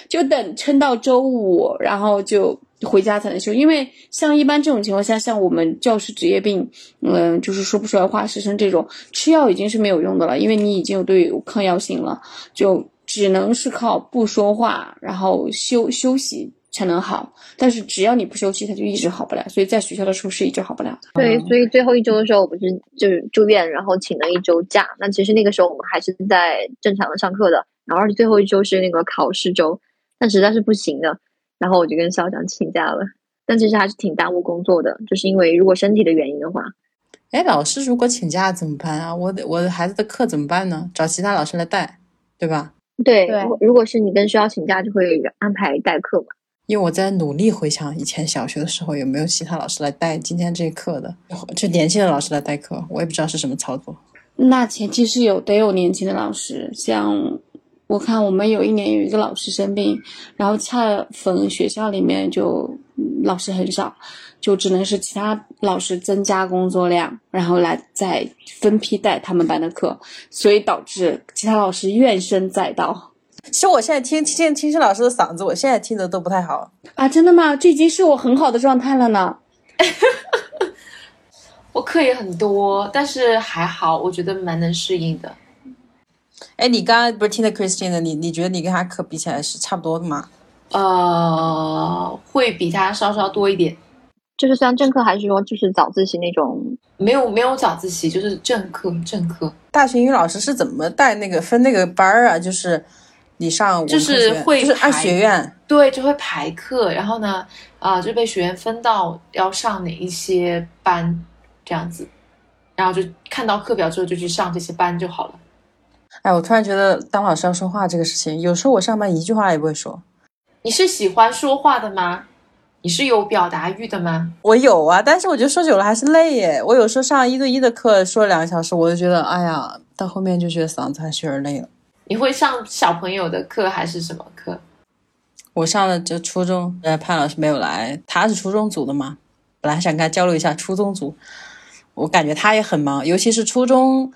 就等撑到周五，然后就回家才能休。因为像一般这种情况下，像我们教师职业病，嗯、就是说不出来话、失声这种，吃药已经是没有用的了，因为你已经有对有抗药性了，就只能是靠不说话，然后休休息才能好。但是只要你不休息，他就一直好不了。所以在学校的时候是一直好不了的。对，所以最后一周的时候，我不是就是住院，然后请了一周假。那其实那个时候我们还是在正常的上课的，然后而且最后一周是那个考试周，但实在是不行的，然后我就跟校长请假了。但其实还是挺耽误工作的，就是因为如果身体的原因的话，哎，老师如果请假怎么办啊？我的我的孩子的课怎么办呢？找其他老师来带，对吧？对，对如果如果是你跟学校请假，就会安排代课嘛。因为我在努力回想以前小学的时候有没有其他老师来带今天这课的，就年轻的老师来代课，我也不知道是什么操作。那前期是有得有年轻的老师，像我看我们有一年有一个老师生病，然后恰逢学校里面就老师很少，就只能是其他老师增加工作量，然后来再分批带他们班的课，所以导致其他老师怨声载道其实我现在听听听听老师的嗓子，我现在听的都不太好。啊！真的吗？这已经是我很好的状态了呢。*laughs* 我课也很多，但是还好，我觉得蛮能适应的。哎，你刚刚不是听的 Christine 的，你你觉得你跟他课比起来是差不多的吗？呃，会比他稍稍多一点，就是虽然正课还是说就是早自习那种，没有没有早自习，就是正课正课，大学英语老师是怎么带那个分那个班儿啊？就是你上就是会就是按学院。对，就会排课，然后呢，啊、就被学院分到要上哪一些班这样子，然后就看到课表之后就去上这些班就好了。哎，我突然觉得当老师要说话这个事情，有时候我上班一句话也不会说。你是喜欢说话的吗？你是有表达欲的吗？我有啊，但是我觉得说久了还是累耶。我有时候上一对一的课说两个小时，我就觉得哎呀，到后面就觉得嗓子还是有点累了。你会上小朋友的课还是什么课？我上了就初中，呃，潘老师没有来，他是初中组的嘛，本来想跟他交流一下初中组，我感觉他也很忙，尤其是初中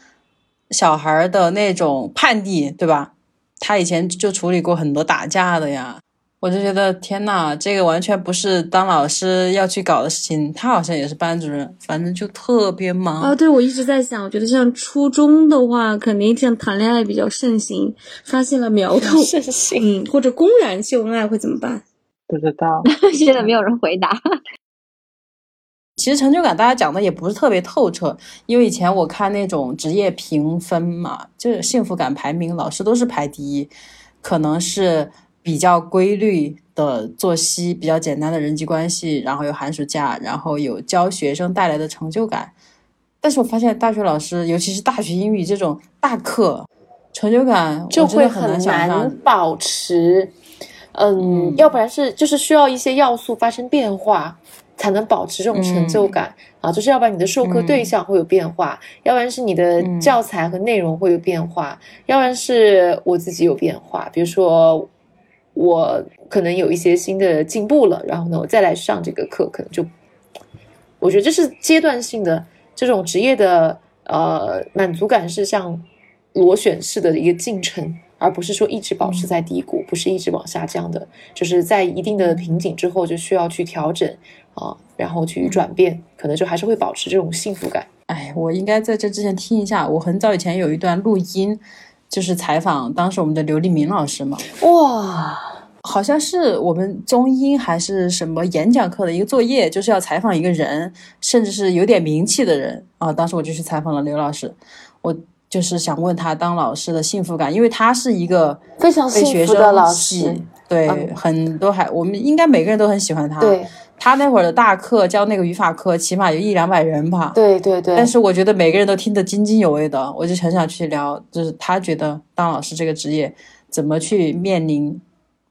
小孩的那种叛逆，对吧？他以前就处理过很多打架的呀，我就觉得天呐，这个完全不是当老师要去搞的事情。他好像也是班主任，反正就特别忙。啊，对，我一直在想，我觉得像初中的话，肯定像谈恋爱比较盛行，发现了苗头，*laughs* 盛行。嗯，或者公然秀恩爱会怎么办？不知道。*laughs* 现在没有人回答。*laughs* 其实成就感大家讲的也不是特别透彻，因为以前我看那种职业评分嘛，就是幸福感排名，老师都是排第一，可能是比较规律的作息，比较简单的人际关系，然后有寒暑假，然后有教学生带来的成就感，但是我发现大学老师，尤其是大学英语这种大课，成就感就会很难。保持。嗯，嗯要不然是就是需要一些要素发生变化，才能保持这种成就感、啊。就是要不然你的授课对象会有变化，要不然是你的嗯教材和内容会有变化，要不然是我自己有变化。比如说，我可能有一些新的进步了，然后呢，我再来上这个课，可能就我觉得这是阶段性的这种职业的呃满足感是像螺旋式的一个进程，而不是说一直保持在低谷，不是一直往下降的，就是在一定的瓶颈之后就需要去调整啊、然后去转变，可能就还是会保持这种幸福感。哎，我应该在这之前听一下。我很早以前有一段录音，就是采访当时我们的刘立明老师嘛，哇，好像是我们中英还是什么演讲课的一个作业，就是要采访一个人，甚至是有点名气的人啊。当时我就去采访了刘老师，我就是想问他当老师的幸福感，因为他是一个非常被学幸福的老生喜师，对，嗯很多还我们应该每个人都很喜欢他。对他那会儿的大课教那个语法课，起码有一两百人吧。对对对，但是我觉得每个人都听得津津有味的，我就很想去聊，就是他觉得当老师这个职业怎么去面临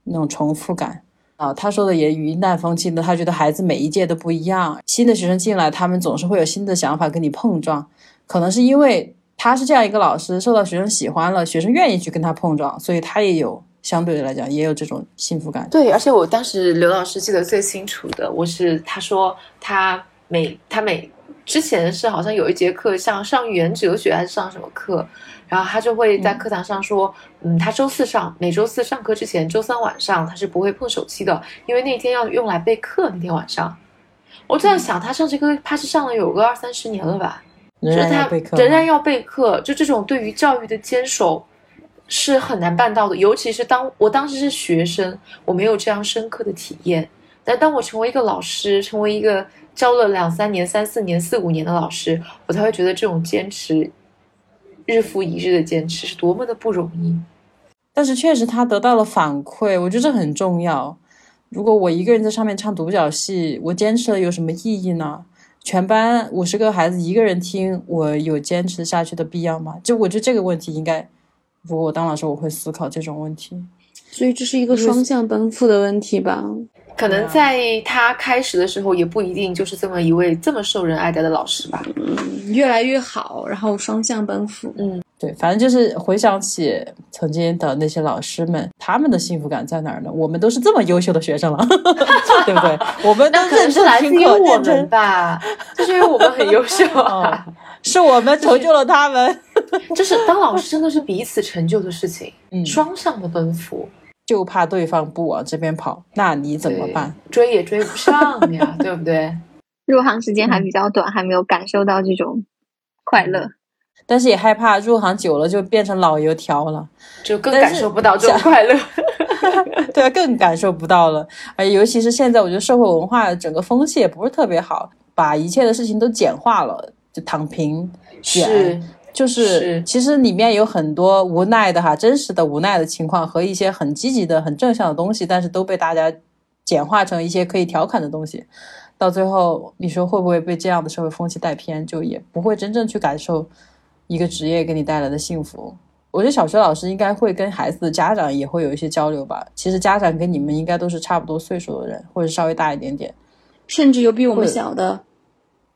那种重复感啊。他说的也云淡风轻的，他觉得孩子每一届都不一样，新的学生进来，他们总是会有新的想法跟你碰撞，可能是因为他是这样一个老师，受到学生喜欢了，学生愿意去跟他碰撞，所以他也有相对的来讲也有这种幸福感。对，而且我当时刘老师记得最清楚的，我是他说他每他每之前是好像有一节课像上语言哲学还是上什么课，然后他就会在课堂上说，嗯，他周四上每周四上课之前，周三晚上他是不会碰手机的，因为那天要用来备课。那天晚上，我在想他上这个他是上了有个二三十年了吧，仍就是他然要备课，仍然要备课，就这种对于教育的坚守是很难办到的。尤其是当我当时是学生，我没有这样深刻的体验。但当我成为一个老师，成为一个教了两三年、三四年、四五年的老师，我才会觉得这种坚持，日复一日的坚持是多么的不容易。但是确实他得到了反馈，我觉得这很重要。如果我一个人在上面唱独角戏，我坚持了有什么意义呢？全班五十个孩子一个人听，我有坚持下去的必要吗？就我觉得这个问题应该，如果我当老师，我会思考这种问题。所以这是一个双向奔赴的问题吧？可能在他开始的时候，也不一定就是这么一位这么受人爱戴的老师吧。嗯，越来越好，然后双向奔赴。嗯对，反正就是回想起曾经的那些老师们，他们的幸福感在哪儿呢？我们都是这么优秀的学生了，*laughs* 对不对？我们都那可能认是来自真听课，于我们吧，就是因为我们很优秀啊。*laughs* 是我们成就了他们。*laughs* 就是当老师真的是彼此成就的事情，*laughs* 嗯双向的奔赴，就怕对方不往这边跑，那你怎么办？？追也追不上呀，对不对？*laughs* 入行时间还比较短，还没有感受到这种快乐。但是也害怕入行久了就变成老油条了，就更感受不到这种快乐。对啊，更感受不到了。而尤其是现在，我觉得社会文化整个风气也不是特别好，把一切的事情都简化了，就躺平、卷，是，就是是其实里面有很多无奈的哈，真实的无奈的情况和一些很积极的、很正向的东西，但是都被大家简化成一些可以调侃的东西。到最后，你说会不会被这样的社会风气带偏，就也不会真正去感受一个职业给你带来的幸福。我觉得小学老师应该会跟孩子的家长也会有一些交流吧。其实家长跟你们应该都是差不多岁数的人，或者稍微大一点点。甚至有比我们小的，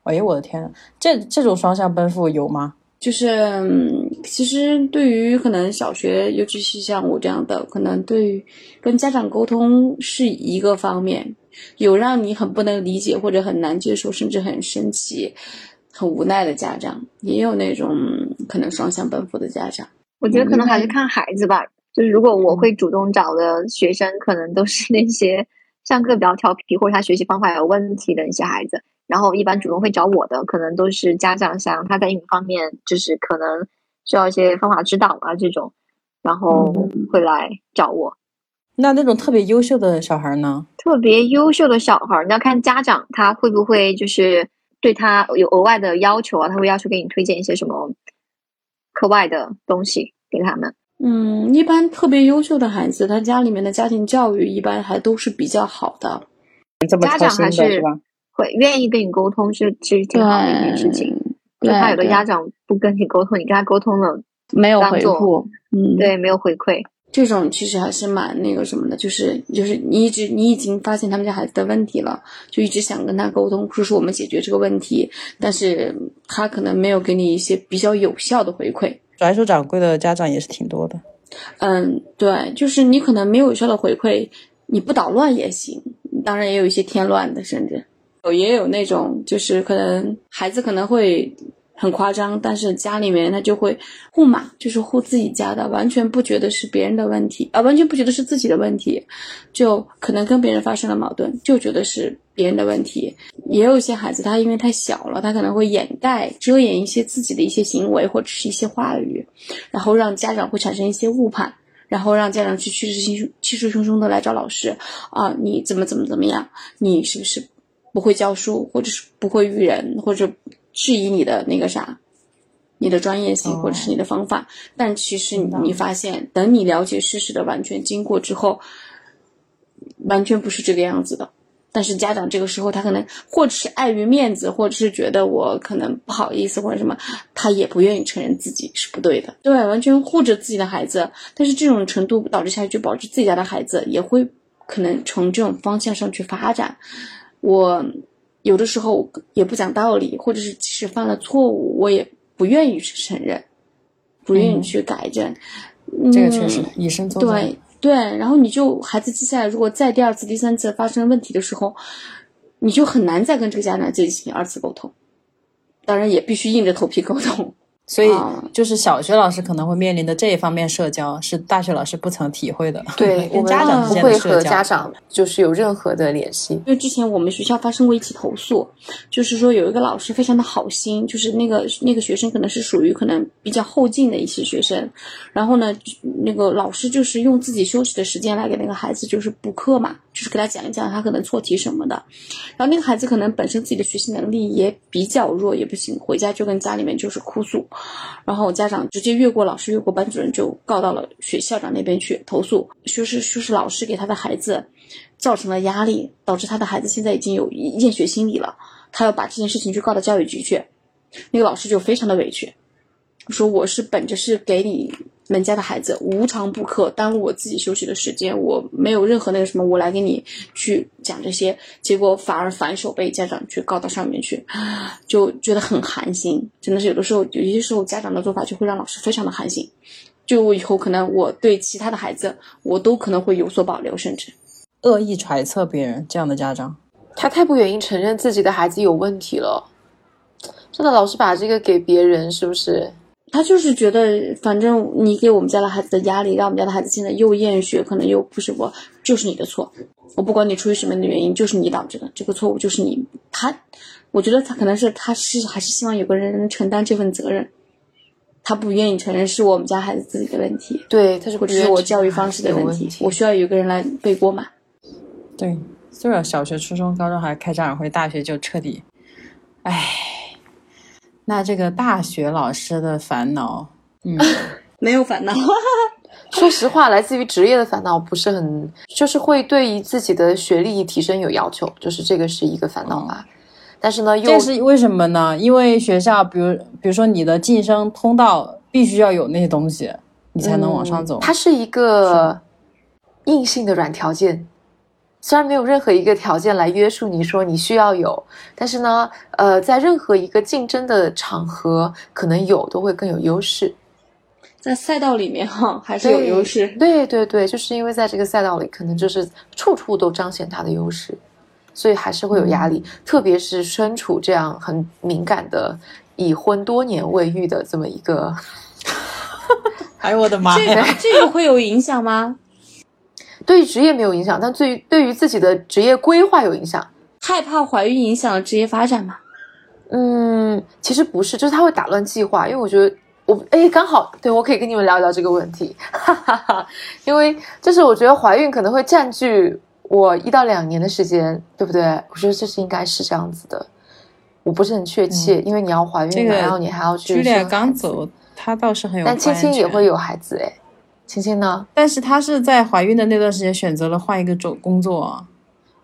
哎呦我的天呐，这这种双向奔赴有吗？就是、嗯其实对于可能小学，尤其是像我这样的，可能对于跟家长沟通是一个方面，有让你很不能理解或者很难接受，甚至很生气、很无奈的家长，也有那种嗯可能双向奔赴的家长。我觉得可能还是嗯看孩子吧。就是如果我会主动找的学生，可能都是那些上课比较调皮或者他学习方法有问题的一些孩子。然后一般主动会找我的，可能都是家长想他在英语方面就是可能需要一些方法指导啊这种，然后会来找我。那那种特别优秀的小孩呢？特别优秀的小孩，你要看家长他会不会就是对他有额外的要求啊，他会要求给你推荐一些什么课外的东西给他们。嗯，一般特别优秀的孩子，他家里面的家庭教育一般还都是比较好的。这么家长还是会愿意跟你沟通是，其实挺好的一件事情。就对怕有的家长不跟你沟通，你跟他沟通了，没有回复，嗯，对，没有回馈，这种其实还是蛮那个什么的，就是就是你一直你已经发现他们家孩子的问题了，就一直想跟他沟通，说是我们解决这个问题，但是他可能没有给你一些比较有效的回馈。甩手掌柜的家长也是挺多的。嗯，对，就是你可能没有有效的回馈，你不捣乱也行，当然也有一些添乱的，甚至有也有那种就是可能孩子可能会很夸张，但是家里面他就会护嘛，就是护自己家的，完全不觉得是别人的问题，啊，完全不觉得是自己的问题，就可能跟别人发生了矛盾，就觉得是别人的问题。也有一些孩子他因为太小了，他可能会掩盖、遮掩一些自己的一些行为或者是一些话语，然后让家长会产生一些误判。然后让家长去气势汹气势汹汹的来找老师啊，你怎么怎么怎么样？你是不是不会教书，或者是不会育人，或者质疑你的那个啥，你的专业性哦或者是你的方法？但其实你你发现，等你了解事实的完全经过之后，完全不是这个样子的。但是家长这个时候，他可能或者是碍于面子，或者是觉得我可能不好意思或者什么，他也不愿意承认自己是不对的，对，完全护着自己的孩子。但是这种程度导致下去，就导致自己家的孩子也会可能从这种方向上去发展。我有的时候也不讲道理，或者是即使犯了错误，我也不愿意去承认，不愿意嗯去改正。这个确实嗯以身作则。对对，然后你就孩子接下来如果再第二次、第三次发生问题的时候，你就很难再跟这个家长进行二次沟通。当然也必须硬着头皮沟通。所以啊就是小学老师可能会面临的这一方面社交，是大学老师不曾体会的。对，我跟们家长之间不会和的社交。家长就是有任何的联系。因为之前我们学校发生过一起投诉，就是说有一个老师非常的好心，就是那个那个学生可能是属于可能比较后进的一些学生，然后呢，那个老师就是用自己休息的时间来给那个孩子就是补课嘛，就是给他讲一讲他可能错题什么的，然后那个孩子可能本身自己的学习能力也比较弱，也不行，回家就跟家里面就是哭诉，然后家长直接越过老师，越过班主任就告到了学校长那边去投诉，说是说是老师给他的孩子造成了压力，导致他的孩子现在已经有厌学心理了，他要把这件事情去告到教育局去。那个老师就非常的委屈，说我是本着是给你们家的孩子无偿补课，耽误我自己休息的时间，我没有任何那个什么，我来给你去讲这些，结果反而反手被家长去告到上面去，*sighs* 就觉得很寒心。真的是有的时候，有些时候家长的做法就会让老师非常的寒心。就我以后可能我对其他的孩子，我都可能会有所保留，甚至恶意揣测别人这样的家长，他太不愿意承认自己的孩子有问题了，真的老是把这个给别人，是不是？他就是觉得，反正你给我们家的孩子的压力，让我们家的孩子现在又厌学，可能又不是我，就是你的错。我不管你出于什么样的原因，就是你导致的，这个错误就是你。他，我觉得他可能是他是还是希望有个人能承担这份责任，他不愿意承认是我们家孩子自己的问题，对，他是或者是我教育方式的问题，我需要有个人来背锅嘛。对，虽然小学、初中、高中还开家长会，大学就彻底，唉。那这个大学老师的烦恼，嗯，*laughs* 没有烦恼，说实话，来自于职业的烦恼不是很，就是会对于自己的学历提升有要求，就是这个是一个烦恼吧。但是呢，又这是为什么呢？因为学校，比如比如说你的晋升通道必须要有那些东西，你才能往上走。嗯它是一个硬性的软条件，虽然没有任何一个条件来约束你说你需要有，但是呢，呃，在任何一个竞争的场合，可能有都会更有优势。在赛道里面哈还是有优势。对对对，就是因为在这个赛道里，可能就是处处都彰显他的优势，所以还是会有压力，特别是身处这样很敏感的已婚多年未育的这么一个，*laughs* 哎呦我的妈 *laughs* 这个呀！这个会有影响吗？对于职业没有影响，但对于对于自己的职业规划有影响。害怕怀孕影响了职业发展吗？嗯，其实不是，就是它会打乱计划，因为我觉得我哎，刚好对我可以跟你们聊一聊这个问题，*laughs* 哈哈哈。因为就是我觉得怀孕可能会占据我一到两年的时间，对不对？我觉得这是应该是这样子的，我不是很确切，因为你要怀孕嘛，这个然后你还要去朱莉亚生孩子，刚走，她倒是很有，但青青也会，有孩子哎，青青呢？但是她是在怀孕的那段时间选择了换一个种工作啊。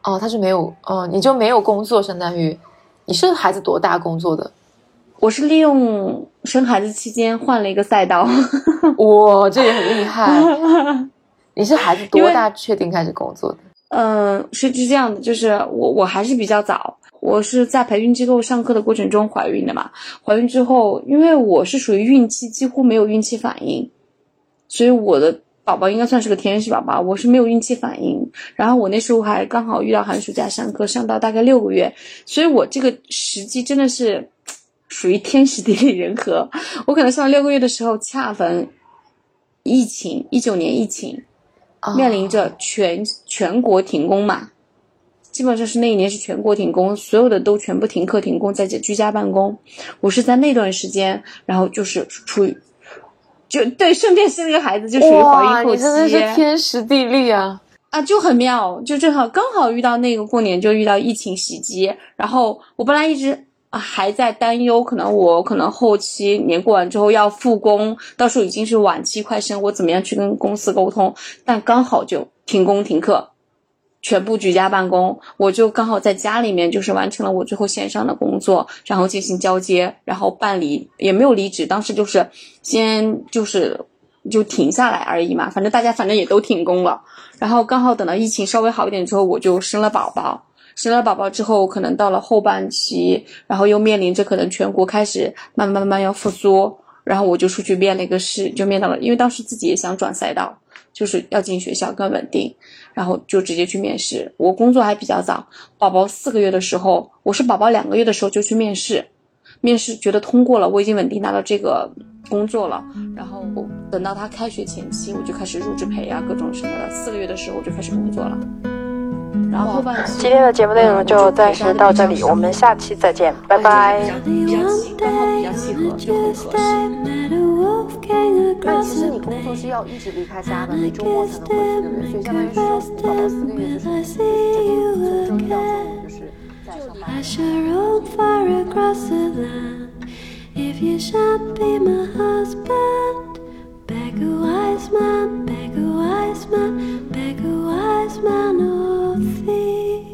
哦，她是没有，哦，你就没有工作，相当于你是孩子多大工作的？我是利用生孩子期间换了一个赛道。哇，这也很厉害。*laughs* 你是孩子多大确定开始工作的？嗯，是是这样的，就是我我还是比较早，我是在培训机构上课的过程中怀孕的嘛。怀孕之后，因为我是属于孕期几乎没有孕期反应，所以我的宝宝应该算是个天使宝宝，我是没有孕期反应。然后我那时候还刚好遇到寒暑假上课，上到大概六个月，所以我这个时机真的是属于天时地利人和。我可能上六个月的时候，恰逢疫情，一九年疫情。哦面临着全全国停工嘛，基本上是那一年是全国停工，所有的都全部停课停工，在家居家办公。我是在那段时间，然后就是处于，就对，顺便生了个孩子，就属于怀哇，孕后期你真的是天时地利啊！啊，就很妙，就正好刚好遇到那个过年就遇到疫情袭击，然后我本来一直。啊，还在担忧，可能我可能后期年过完之后要复工，到时候已经是晚期快生，我怎么样去跟公司沟通？但刚好就停工停课，全部居家办公，我就刚好在家里面就是完成了我最后线上的工作，然后进行交接，然后办理也没有离职，当时就是先就是就停下来而已嘛，反正大家反正也都停工了，然后刚好等到疫情稍微好一点之后，我就生了宝宝。生了宝宝之后，可能到了后半期，然后又面临着可能全国开始慢慢慢慢要复苏，然后我就出去面了一个试，就面到了，因为当时自己也想转赛道，就是要进学校更稳定，然后就直接去面试。我工作还比较早，宝宝四个月的时候，我是宝宝两个月的时候就去面试，面试觉得通过了，我已经稳定拿到这个工作了，然后等到他开学前期，我就开始入职培啊，各种什么的，四个月的时候我就开始工作了。然后今天的节目内容就暂时到这里，我们下期再见，拜拜。比较契，刚好比较契合，就很合适。那其实你工作是要一直离开家的，每周末才能回去，对不对？所以相当于是说，你宝宝四个月就是就是整从周一到周五就是在上班。If you should be my husband. man, beggar wise man, beggar wise man oh, of thee.